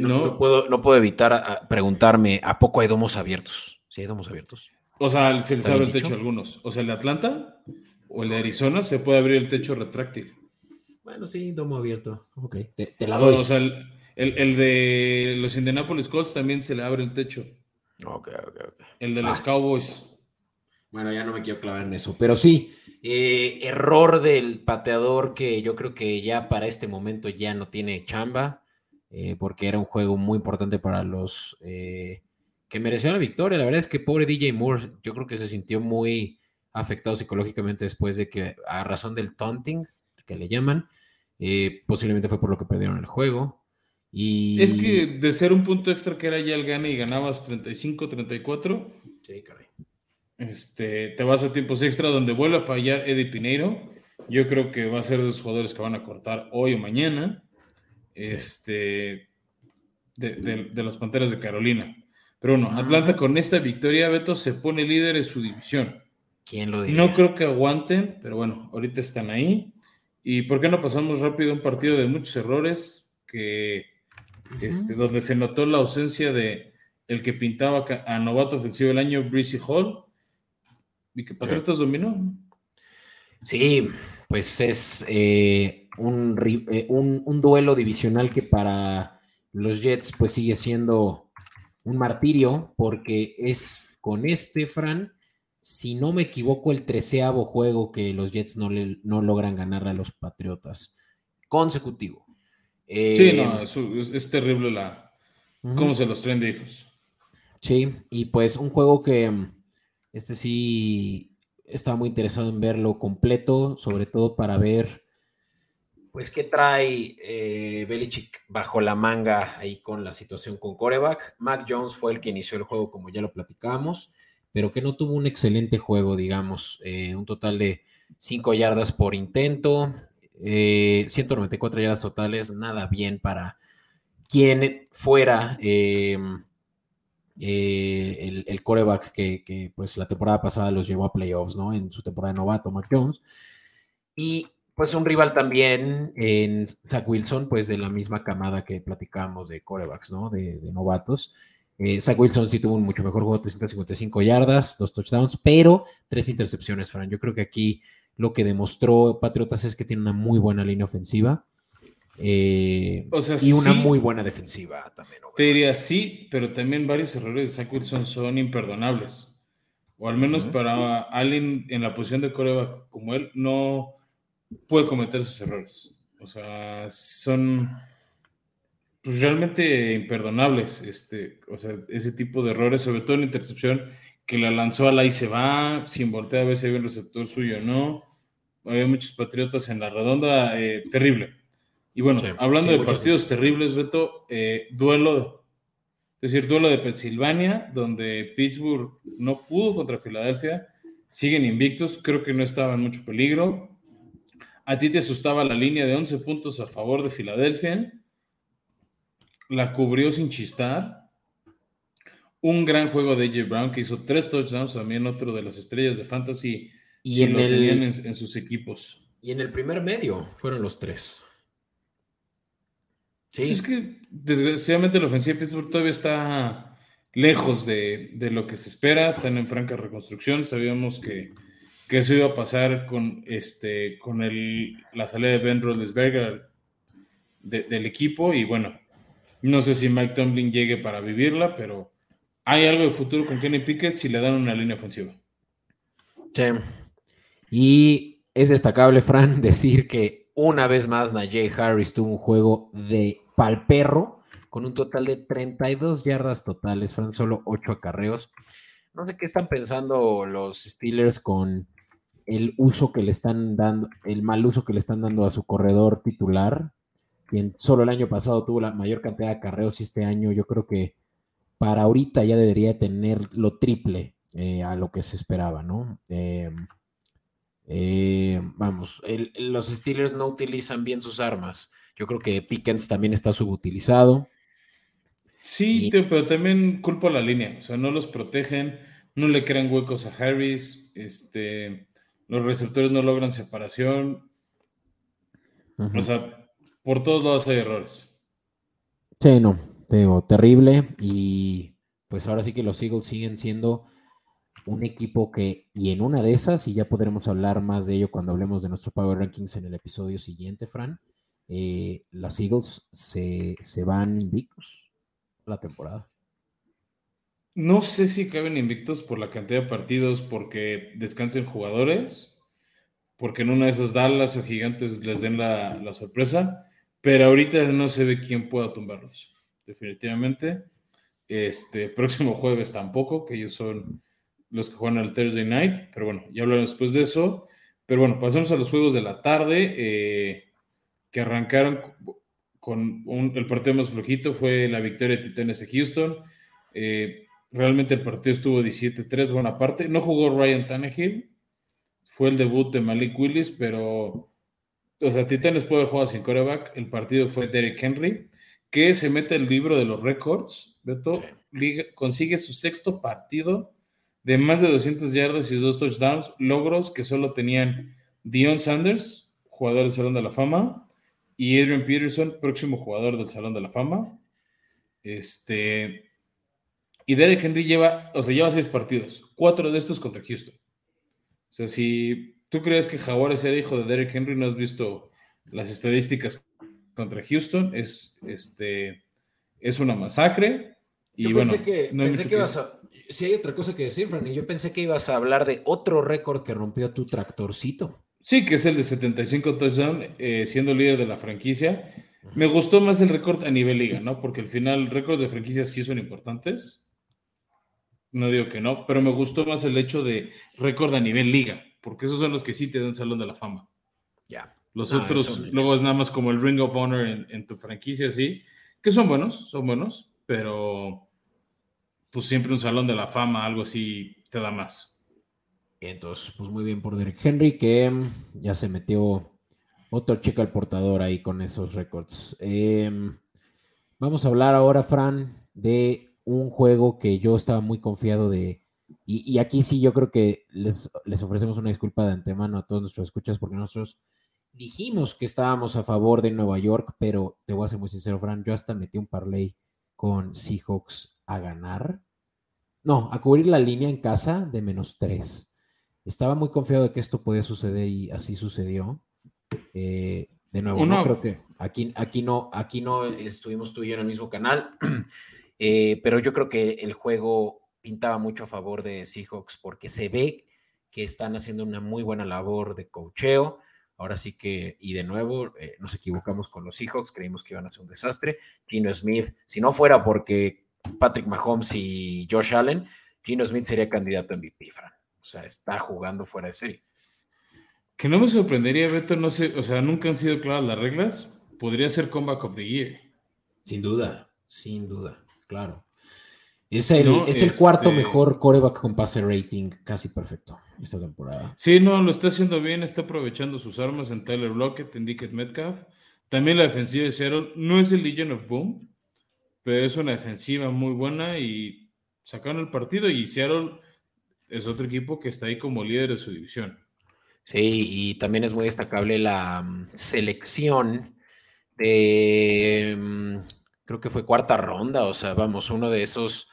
no, puedo, no puedo evitar preguntarme, ¿a poco hay domos abiertos? ¿Sí hay domos abiertos? O sea, se les abre el techo algunos. O sea, el de Atlanta o el de Arizona se puede abrir el techo retráctil. Bueno, sí, domo abierto. Ok, te, la doy. O sea, el, de los Indianapolis Colts también se le abre el techo. Ok, ok, ok. El de los Cowboys. Bueno, ya no me quiero clavar en eso, pero sí, eh, error del pateador que yo creo que ya para este momento ya no tiene chamba. Eh, porque era un juego muy importante para los eh, que mereció la victoria. La verdad es que pobre DJ Moore, yo creo que se sintió muy afectado psicológicamente después de que, a razón del taunting, que le llaman, eh, posiblemente fue por lo que perdieron el juego. Y... Es que de ser un punto extra que era ya el gane y ganabas 35-34, este, te vas a tiempos extra donde vuelve a fallar Eddie Pineiro. Yo creo que va a ser de los jugadores que van a cortar hoy o mañana este, de, las Panteras de Carolina. Pero bueno, Atlanta con esta victoria, Beto, se pone líder en su división. ¿Quién lo diría? No creo que aguanten, pero bueno, ahorita están ahí. ¿Y por qué no pasamos rápido un partido de muchos errores que, este, donde se notó la ausencia de el que pintaba a novato ofensivo el año, Breezy Hall, y que Patriotas dominó? Sí, pues es eh, eh, un, un, duelo divisional que para los Jets pues sigue siendo un martirio porque es con este, Fran, si no me equivoco, el treceavo juego que los Jets no, no logran ganar a los Patriotas consecutivo. sí, no, eh, es, terrible la cómo se los traen de hijos. Sí, y pues un juego que mm, este sí estaba muy interesado en verlo completo, sobre todo para ver pues, ¿qué trae eh, Belichick bajo la manga ahí con la situación con coreback? Mac Jones fue el que inició el juego, como ya lo platicamos, pero que no tuvo un excelente juego, digamos, eh, un total de 5 yardas por intento, 194 eh, yardas totales, nada bien para quien fuera em, el, el, coreback que, pues la temporada pasada los llevó a playoffs, ¿no? En su temporada de novato, Mac Jones. Y pues un rival también en Zach Wilson, pues de la misma camada que platicábamos de corebacks, ¿no? De, novatos. Eh, Zach Wilson sí tuvo un mucho mejor juego, 355 yardas, dos touchdowns, pero tres intercepciones, Fran. Yo creo que aquí lo que demostró Patriotas es que tiene una muy buena línea ofensiva. Eh, y una muy buena defensiva también. Te diría sí, pero también varios errores de Zach Wilson son imperdonables. O al menos para alguien en la posición de coreback como él, no puede cometer esos errores. O sea, son pues, realmente imperdonables. Este, o sea, ese tipo de errores, sobre todo en intercepción, que la lanzó a la y se va, sin voltear a ver si había un receptor suyo o no. había muchos patriotas en la redonda, eh, terrible. Y bueno, hablando de partidos terribles, Beto, eh, duelo, es decir, duelo de Pensilvania, donde Pittsburgh no pudo contra Filadelfia, siguen invictos, creo que no estaba en mucho peligro. A ti te asustaba la línea de 11 puntos a favor de Filadelfia, la cubrió sin chistar. Un gran juego de AJ Brown que hizo tres touchdowns, también otro de las estrellas de fantasy y en, el, en, sus equipos. Y en el primer medio fueron los tres. Sí. Pues es que desgraciadamente la ofensiva de Pittsburgh todavía está lejos de, lo que se espera, están en franca reconstrucción. Sabíamos que, que eso iba a pasar con, este, con el, la salida de Ben Roethlisberger del equipo y bueno, no sé si Mike Tomlin llegue para vivirla, pero hay algo de futuro con Kenny Pickett si le dan una línea ofensiva. Sí. Y es destacable, Fran, decir que una vez más Najee Harris tuvo un juego de palperro con un total de 32 yardas totales, Fran, solo 8 acarreos. No sé qué están pensando los Steelers con el uso que le están dando, el mal uso que le están dando a su corredor titular quien solo el año pasado tuvo la mayor cantidad de carreos y este año yo creo que para ahorita ya debería tener lo triple eh, a lo que se esperaba, ¿no? Em, eh, vamos, los Steelers no utilizan bien sus armas. Yo creo que Pickens también está subutilizado. Sí, pero también culpo a la línea. O sea, no los protegen, no le crean huecos a Harris, este, los receptores no logran separación. O sea, por todos lados hay errores. Sí, no, te digo, terrible. Y pues ahora sí que los Eagles siguen siendo un equipo que, y en una de esas, y ya podremos hablar más de ello cuando hablemos de nuestro Power Rankings en el episodio siguiente, Fran, eh, las Eagles se, se van invictos la temporada. No sé si caben invictos por la cantidad de partidos, porque descansen jugadores, porque en una de esas Dallas o Gigantes les den la, la sorpresa, pero ahorita no se ve quién pueda tumbarlos, definitivamente. Este próximo jueves tampoco, que ellos son los que juegan el Thursday night, pero bueno, ya hablaremos después de eso. Pero bueno, pasamos a los juegos de la tarde, eh, que arrancaron con el partido más flojito, fue la victoria de Titanes de Houston. Eh, realmente el partido estuvo 17-3, buena parte. No jugó Ryan Tannehill, fue el debut de Malik Willis, pero o sea, Titanes puede haber jugado sin coreback. El partido fue Derek Henry, que se mete el libro de los récords. Beto consigue su sexto partido de más de 200 yardas y dos touchdowns, logros que solo tenían Dion Sanders, jugador del Salón de la Fama, y Adrian Peterson, próximo jugador del Salón de la Fama. Este, y Derek Henry lleva, o sea, lleva seis partidos, cuatro de estos contra Houston. O sea, si ¿Tú crees que Jaguares era hijo de Derek Henry? ¿No has visto las estadísticas contra Houston? Es, este, es una masacre. Y yo pensé que, pensé que ibas a. Si hay otra cosa que decir, Frank, yo pensé que ibas a hablar de otro récord que rompió tu tractorcito. Sí, que es el de 75 touchdowns, eh, siendo líder de la franquicia. Me gustó más el récord a nivel liga, ¿no? Porque al final récords de franquicia sí son importantes. No digo que no, pero me gustó más el hecho de récord a nivel liga porque esos son los que sí te dan Salón de la Fama. Ya. Los otros, luego es nada más como el Ring of Honor en, tu franquicia, sí, que son buenos, son buenos, pero pues siempre un Salón de la Fama, algo así, te da más. Entonces, pues muy bien por Derek Henry, que mm, ya se metió otro chico al portador ahí con esos récords. Em, vamos a hablar ahora, Fran, de un juego que yo estaba muy confiado de y, aquí sí yo creo que les, les, ofrecemos una disculpa de antemano a todos nuestros escuchas porque nosotros dijimos que estábamos a favor de Nueva York, pero te voy a ser muy sincero, Fran, yo hasta metí un parlay con Seahawks a ganar. No, a cubrir la línea en casa de menos tres. Estaba muy confiado de que esto podía suceder y así sucedió. Eh, de nuevo, no creo que aquí, aquí, no, aquí no estuvimos tú y yo en el mismo canal, eh, pero yo creo que el juego pintaba mucho a favor de Seahawks porque se ve que están haciendo una muy buena labor de cocheo. Ahora sí que, y de nuevo, eh, nos equivocamos con los Seahawks, creímos que iban a ser un desastre. Gino Smith, si no fuera porque Patrick Mahomes y Josh Allen, Gino Smith sería candidato a MVP, Fran. O sea, está jugando fuera de serie. Que no me sorprendería, Beto, no sé, o sea, nunca han sido claras las reglas. Podría ser Comeback of the Year. Sin duda, sin duda, claro. Es el, es el cuarto este mejor coreback con pase rating, casi perfecto esta temporada. Sí, no, lo está haciendo bien, está aprovechando sus armas en Tyler Lockett, en Dickett Metcalf. También la defensiva de Seattle no es el Legion of Boom, pero es una defensiva muy buena y sacaron el partido y Seattle es otro equipo que está ahí como líder de su división. Sí, y también es muy destacable la mm, selección de, mm, creo que fue cuarta ronda, o sea, vamos, uno de esos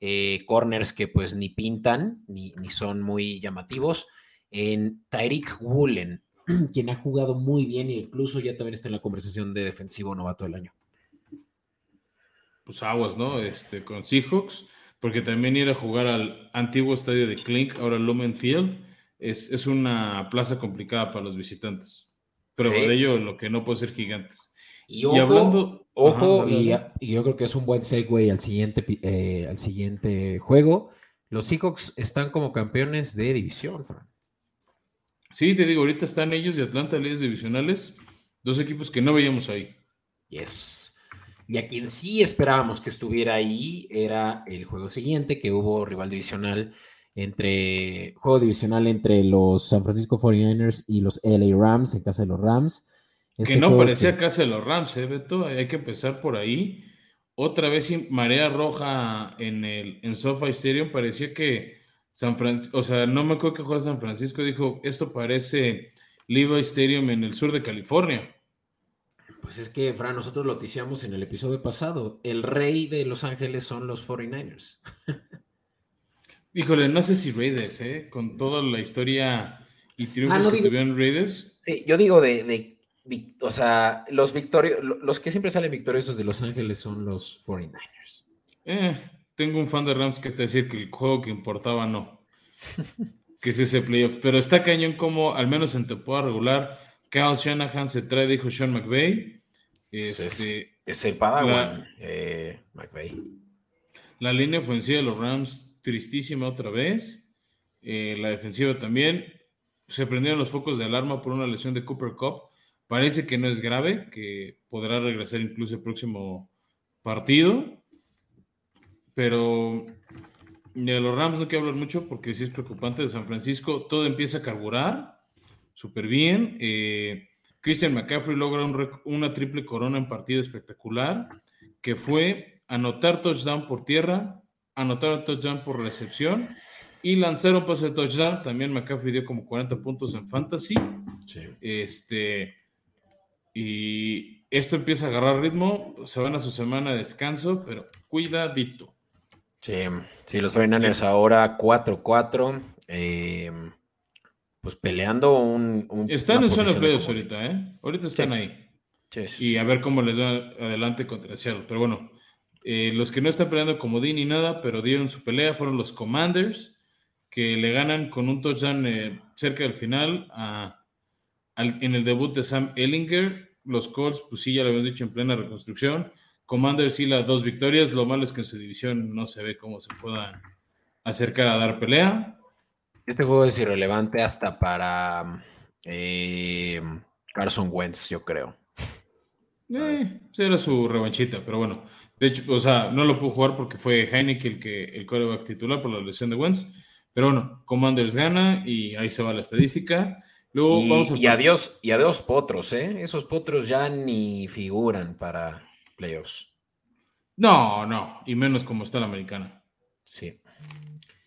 eh, corners que pues ni pintan ni, ni son muy llamativos, en Tyreek Woolen, quien ha jugado muy bien e incluso ya también está en la conversación de defensivo novato del año. Pues aguas, ¿no? Este, con Seahawks, porque también ir a jugar al antiguo estadio de Clink, ahora Lumen Field, es, una plaza complicada para los visitantes. Pero de ello lo que no puede ser gigantes. Y, hablando. Ojo, y, yo creo que es un buen segue al siguiente, eh, al siguiente juego. Los Seahawks están como campeones de división, Fran. Sí, te digo, ahorita están ellos de Atlanta, líderes divisionales, dos equipos que no veíamos ahí. Yes. Y a quien sí esperábamos que estuviera ahí era el juego siguiente, que hubo rival divisional entre juego divisional entre los San Francisco 49ers y los LA Rams en casa de los Rams. Este que no parecía casa de los Rams, ¿eh, Beto? Hay que empezar por ahí. Otra vez marea roja en el en SoFi Stadium. Parecía que San Francisco, o sea, no me acuerdo que juega San Francisco, dijo, esto parece Levi Stadium en el sur de California. Pues es que, Fran, nosotros lo noticiamos en el episodio pasado. El rey de Los Ángeles son los 49ers. Híjole, no sé si Raiders, ¿eh? Con toda la historia y triunfos ah, que tuvieron Raiders. Sí, yo digo de, o sea, los victorios, los que siempre salen victoriosos de Los Ángeles son los 49ers. Eh, tengo un fan de Rams que te decir que el juego que importaba no. que es ese playoff. Pero está cañón como, al menos en temporada regular, Kyle Shanahan se trae, dijo Sean McVay. Este, es, el Padawan, eh, McVay. La línea ofensiva de los Rams tristísima otra vez. Eh, la defensiva también. Se prendieron los focos de alarma por una lesión de Cooper Cup. Parece que no es grave, que podrá regresar incluso el próximo partido. Pero de los Rams no quiero hablar mucho porque sí es preocupante de San Francisco. Todo empieza a carburar súper bien. Eh, Christian McCaffrey logra una triple corona en partido espectacular, que fue anotar touchdown por tierra, anotar touchdown por recepción y lanzar un pase de touchdown. También McCaffrey dio como 40 puntos en fantasy. Este, y esto empieza a agarrar ritmo. Se van a su semana de descanso, pero cuidadito. Sí, sí los 49 ahora 4-4. Eh, pues peleando un. están en zona de playoffs ahorita, ¿eh? Ahorita están ahí. y a ver cómo les da adelante contra Seattle. Pero bueno, eh, los que no están peleando como Dean ni nada, pero dieron su pelea, fueron los Commanders, que le ganan con un touchdown eh, cerca del final en el debut de Sam Ellinger. Los Colts, pues sí, ya lo habíamos dicho, en plena reconstrucción. Commanders sí, las dos victorias. Lo malo es que en su división no se ve cómo se puedan acercar a dar pelea. Este juego es irrelevante hasta para eh, Carson Wentz, yo creo. Eh, era su revanchita, pero bueno. De hecho, o sea, no lo pudo jugar porque fue Heineken el que el coreback titular por la lesión de Wentz. Pero bueno, Commanders gana y ahí se va la estadística. Luego y, vamos a... y adiós, y adiós potros, ¿eh? Esos potros ya ni figuran para playoffs. No, no, y menos como está la americana. Sí.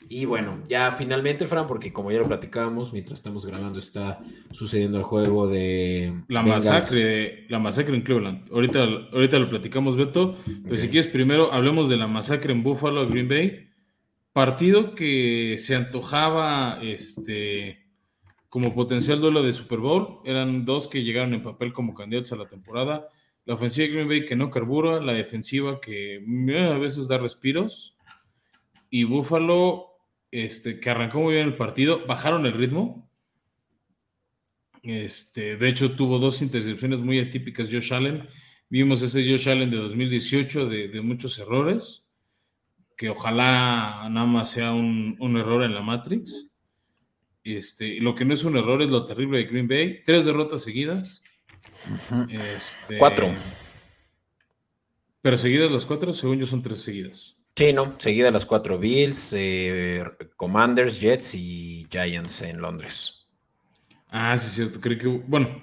Y bueno, ya finalmente, Fran, porque como ya lo platicábamos, mientras estamos grabando está sucediendo el juego de... La masacre, la masacre en Cleveland. Ahorita, ahorita lo platicamos, Beto. Pero si quieres, primero hablemos de la masacre en Buffalo, Green Bay. Partido que se antojaba este, como potencial duelo de Super Bowl. Eran dos que llegaron en papel como candidatos a la temporada. La ofensiva de Green Bay que no carbura, la defensiva que eh, a veces da respiros. Y Buffalo este, que arrancó muy bien el partido, bajaron el ritmo. Este, de hecho, tuvo dos intercepciones muy atípicas Josh Allen. Vimos ese Josh Allen de 2018 de, muchos errores, que ojalá nada más sea un, error en la Matrix. Este, lo que no es un error es lo terrible de Green Bay. Tres derrotas seguidas. Este, cuatro. Pero seguidas las cuatro, según yo, son tres seguidas. Sí, no, seguidas las cuatro. Bills, eh, Commanders, Jets y Giants en Londres. Ah, sí, es cierto. Creo que, bueno,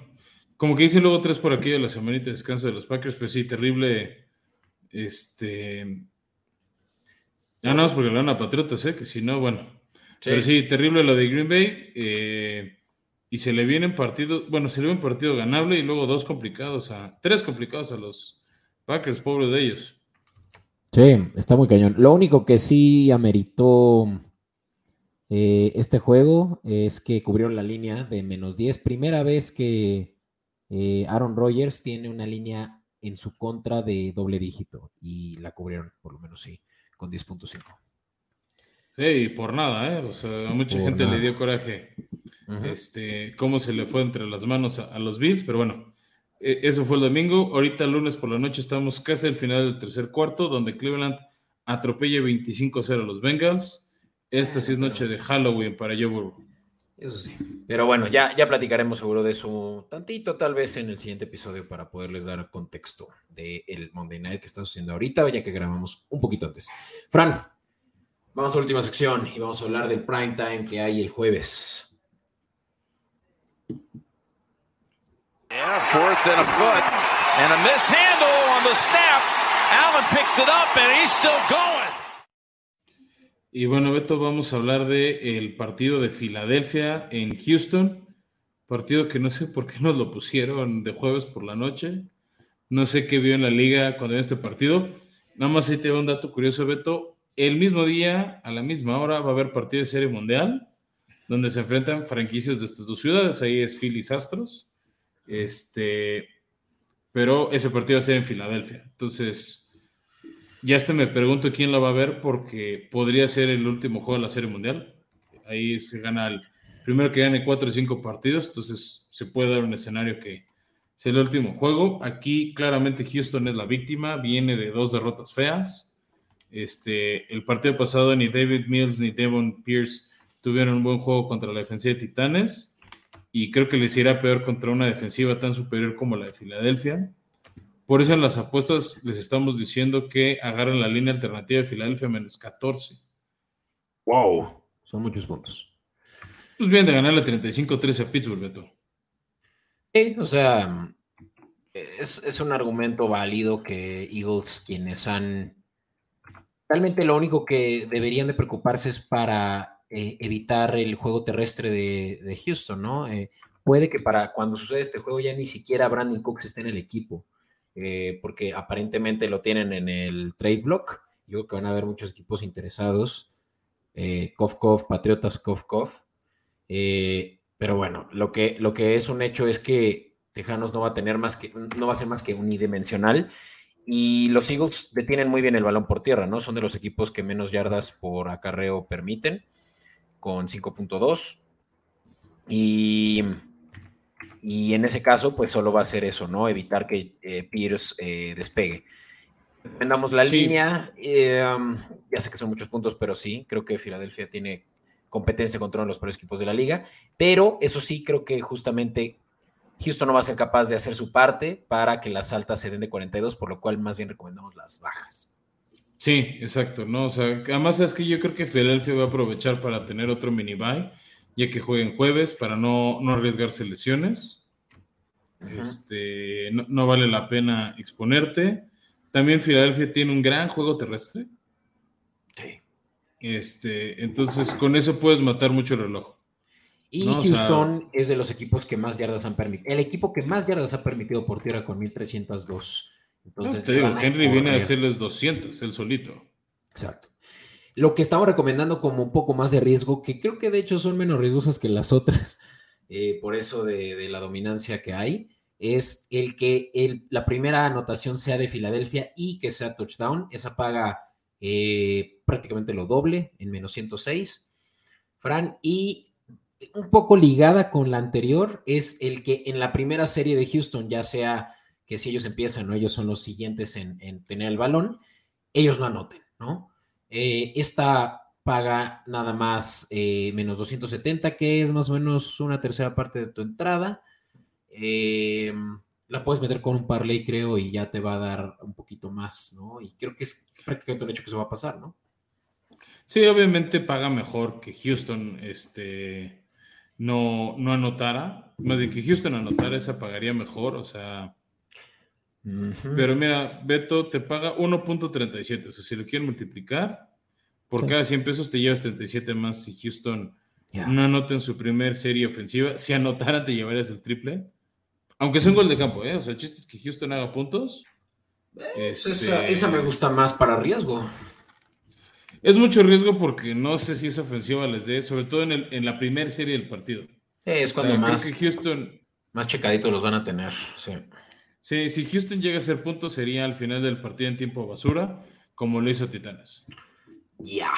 como que hice luego tres por aquí de la semanita de descanso de los Packers, pero sí, terrible. Este. Ah, no, es porque le van a Patriotas, ¿eh? Que si no, bueno. Pero sí, terrible lo de Green Bay. Eh, y se le vienen partidos, bueno, se le viene un partido ganable y luego dos complicados a, tres complicados a los Packers, pobre de ellos. Sí, está muy cañón. Lo único que sí ameritó eh, este juego es que cubrieron la línea de menos 10. Primera vez que eh, Aaron Rodgers tiene una línea en su contra de doble dígito y la cubrieron, por lo menos sí, con 10.5. Sí, por nada, ¿eh? O sea, a mucha gente le dio coraje este, cómo se le fue entre las manos a, los Bills, pero bueno, e, eso fue el domingo. Ahorita, lunes por la noche, estamos casi al final del tercer cuarto, donde Cleveland atropella 25-0 a los Bengals. Esta sí es noche de Halloween para Joe Burrow. Eso sí. Pero bueno, ya, ya platicaremos seguro de eso tantito, tal vez en el siguiente episodio, para poderles dar contexto del Monday Night que está sucediendo ahorita, ya que grabamos un poquito antes. Fran, vamos a la última sección y vamos a hablar del prime time que hay el jueves. fourth and a foot, and a mishandle on the snap. Allen picks it up, and he's still going. Y bueno, Beto, vamos a hablar de el partido de Filadelfia en Houston. Partido que no sé por qué nos lo pusieron de jueves por la noche. No sé qué vio en la liga cuando vio este partido. Nada más ahí te doy un dato curioso, Beto. El mismo día, a la misma hora, va a haber partido de Serie Mundial donde se enfrentan franquicias de estas dos ciudades. Ahí es Phillies Astros. Este, pero ese partido va a ser en Filadelfia. Entonces, ya este me pregunto quién la va a ver porque podría ser el último juego de la Serie Mundial. Ahí se gana el primero que gane cuatro o cinco partidos. Entonces, se puede dar un escenario que sea el último juego. Aquí claramente Houston es la víctima, viene de dos derrotas feas. Este, el partido pasado ni David Mills ni Devon Pierce tuvieron un buen juego contra la defensiva de Titanes y creo que les irá peor contra una defensiva tan superior como la de Filadelfia. Por eso en las apuestas les estamos diciendo que agarren la línea alternativa de Filadelfia menos 14. Wow, son muchos puntos. Pues bien de ganar la 35-13 a Pittsburgh, Beto. Sí, o sea, es, es, un argumento válido que Eagles, quienes han... Realmente lo único que deberían de preocuparse es para eh, evitar el juego terrestre de, Houston, ¿no? Eh, puede que para cuando suceda este juego ya ni siquiera Brandon Cooks esté en el equipo, eh, porque aparentemente lo tienen en el trade block. Yo creo que van a haber muchos equipos interesados. Eh, Patriotas Kovkov. pero bueno, lo que, lo que es un hecho es que Tejanos no va a tener más que, no va a ser más que unidimensional. Y los Eagles detienen muy bien el balón por tierra, ¿no? Son de los equipos que menos yardas por acarreo permiten con 5.2. Y, y en ese caso, pues solo va a ser eso, ¿no? Evitar que eh, Pierce eh, despegue. Vendamos la línea. Eh, um, ya sé que son muchos puntos, pero sí, creo que Filadelfia tiene competencia contra los peores equipos de la liga. Pero eso sí, creo que justamente Houston no va a ser capaz de hacer su parte para que las altas se den de 42, por lo cual más bien recomendamos las bajas. Sí, exacto, ¿no? O sea, además es que yo creo que Filadelfia va a aprovechar para tener otro mini buy, ya que jueguen jueves, para no, arriesgarse lesiones. Este, no, vale la pena exponerte. También Filadelfia tiene un gran juego terrestre. Sí. Este, entonces con eso puedes matar mucho el reloj. Y Houston es de los equipos que más yardas han permitido. El equipo que más yardas ha permitido por tierra con 1302. Entonces, te digo, Henry viene a hacerles 200, él solito. Exacto. Lo que estamos recomendando como un poco más de riesgo, que creo que de hecho son menos riesgosas que las otras, eh, por eso de, la dominancia que hay, es el que el, la primera anotación sea de Filadelfia y que sea touchdown. Esa paga eh, prácticamente lo doble, en menos 106. Fran, y un poco ligada con la anterior, es el que en la primera serie de Houston, ya sea que si ellos empiezan, ¿no? Ellos son los siguientes en, tener el balón, ellos no anoten, ¿no? Eh, esta paga nada más eh, menos 270, que es más o menos una tercera parte de tu entrada. Em, la puedes meter con un parlay, creo, y ya te va a dar un poquito más, ¿no? Y creo que es prácticamente un hecho que se va a pasar, ¿no? Sí, obviamente paga mejor que Houston este, no, no anotara. Más de que Houston anotara, esa pagaría mejor, o sea. Pero mira, Beto te paga 1.37. O sea, si lo quieren multiplicar, por cada 100 pesos te llevas 37 más si Houston no anota en su primer serie ofensiva. Si anotara, te llevarías el triple. Aunque sea un gol de campo, ¿eh? O sea, el chiste es que Houston haga puntos. Eh, esa, este me gusta más para riesgo. Es mucho riesgo porque no sé si esa ofensiva les dé, sobre todo en, el, en la primera serie del partido. es cuando más, Houston, más checaditos los van a tener. Sí. sí, si Houston llega a hacer puntos sería al final del partido en tiempo basura, como lo hizo Titanes. Ya,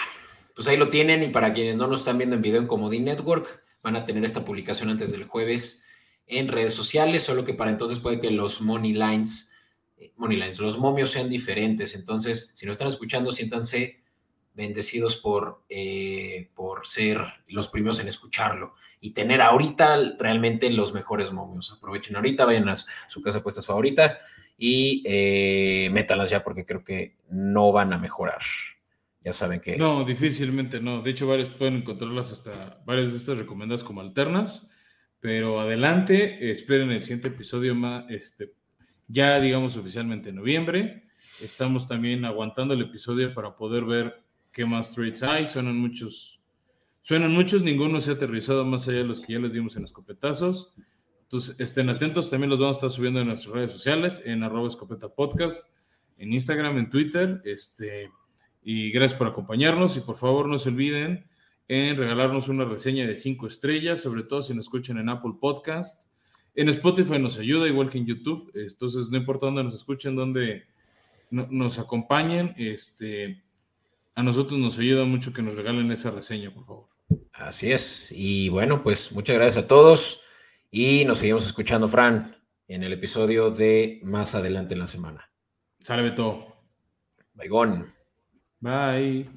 pues ahí lo tienen y para quienes no nos están viendo en video en Comodín Network, van a tener esta publicación antes del jueves en redes sociales, solo que para entonces puede que los money lines, eh, money lines, los momios sean diferentes. Entonces, si no están escuchando, siéntanse bendecidos por, eh, por ser los primeros en escucharlo y tener ahorita realmente los mejores momios. Aprovechen ahorita, vayan a su casa puestas favorita y eh, ya porque creo que no van a mejorar. Ya saben que... No, difícilmente no. De hecho, varios pueden encontrarlas hasta varias de estas recomendadas como alternas. Pero adelante, esperen el siguiente episodio más, este, ya digamos oficialmente en noviembre. Estamos también aguantando el episodio para poder ver qué más trades hay. Suenan muchos, suenan muchos, ninguno se ha aterrizado más allá de los que ya les dimos en escopetazos. Entonces, estén atentos, también los vamos a estar subiendo en nuestras redes sociales, en arroba escopeta podcast, en Instagram, en Twitter. Este, y gracias por acompañarnos y por favor no se olviden en regalarnos una reseña de cinco estrellas, sobre todo si nos escuchan en Apple Podcast. En Spotify nos ayuda, igual que en YouTube. Entonces, no importa dónde nos escuchen, dónde nos acompañen, este, a nosotros nos ayuda mucho que nos regalen esa reseña, por favor. Así es. Y bueno, pues muchas gracias a todos y nos seguimos escuchando, Fran, en el episodio de más adelante en la semana. Sale todo. Baigón. Bye.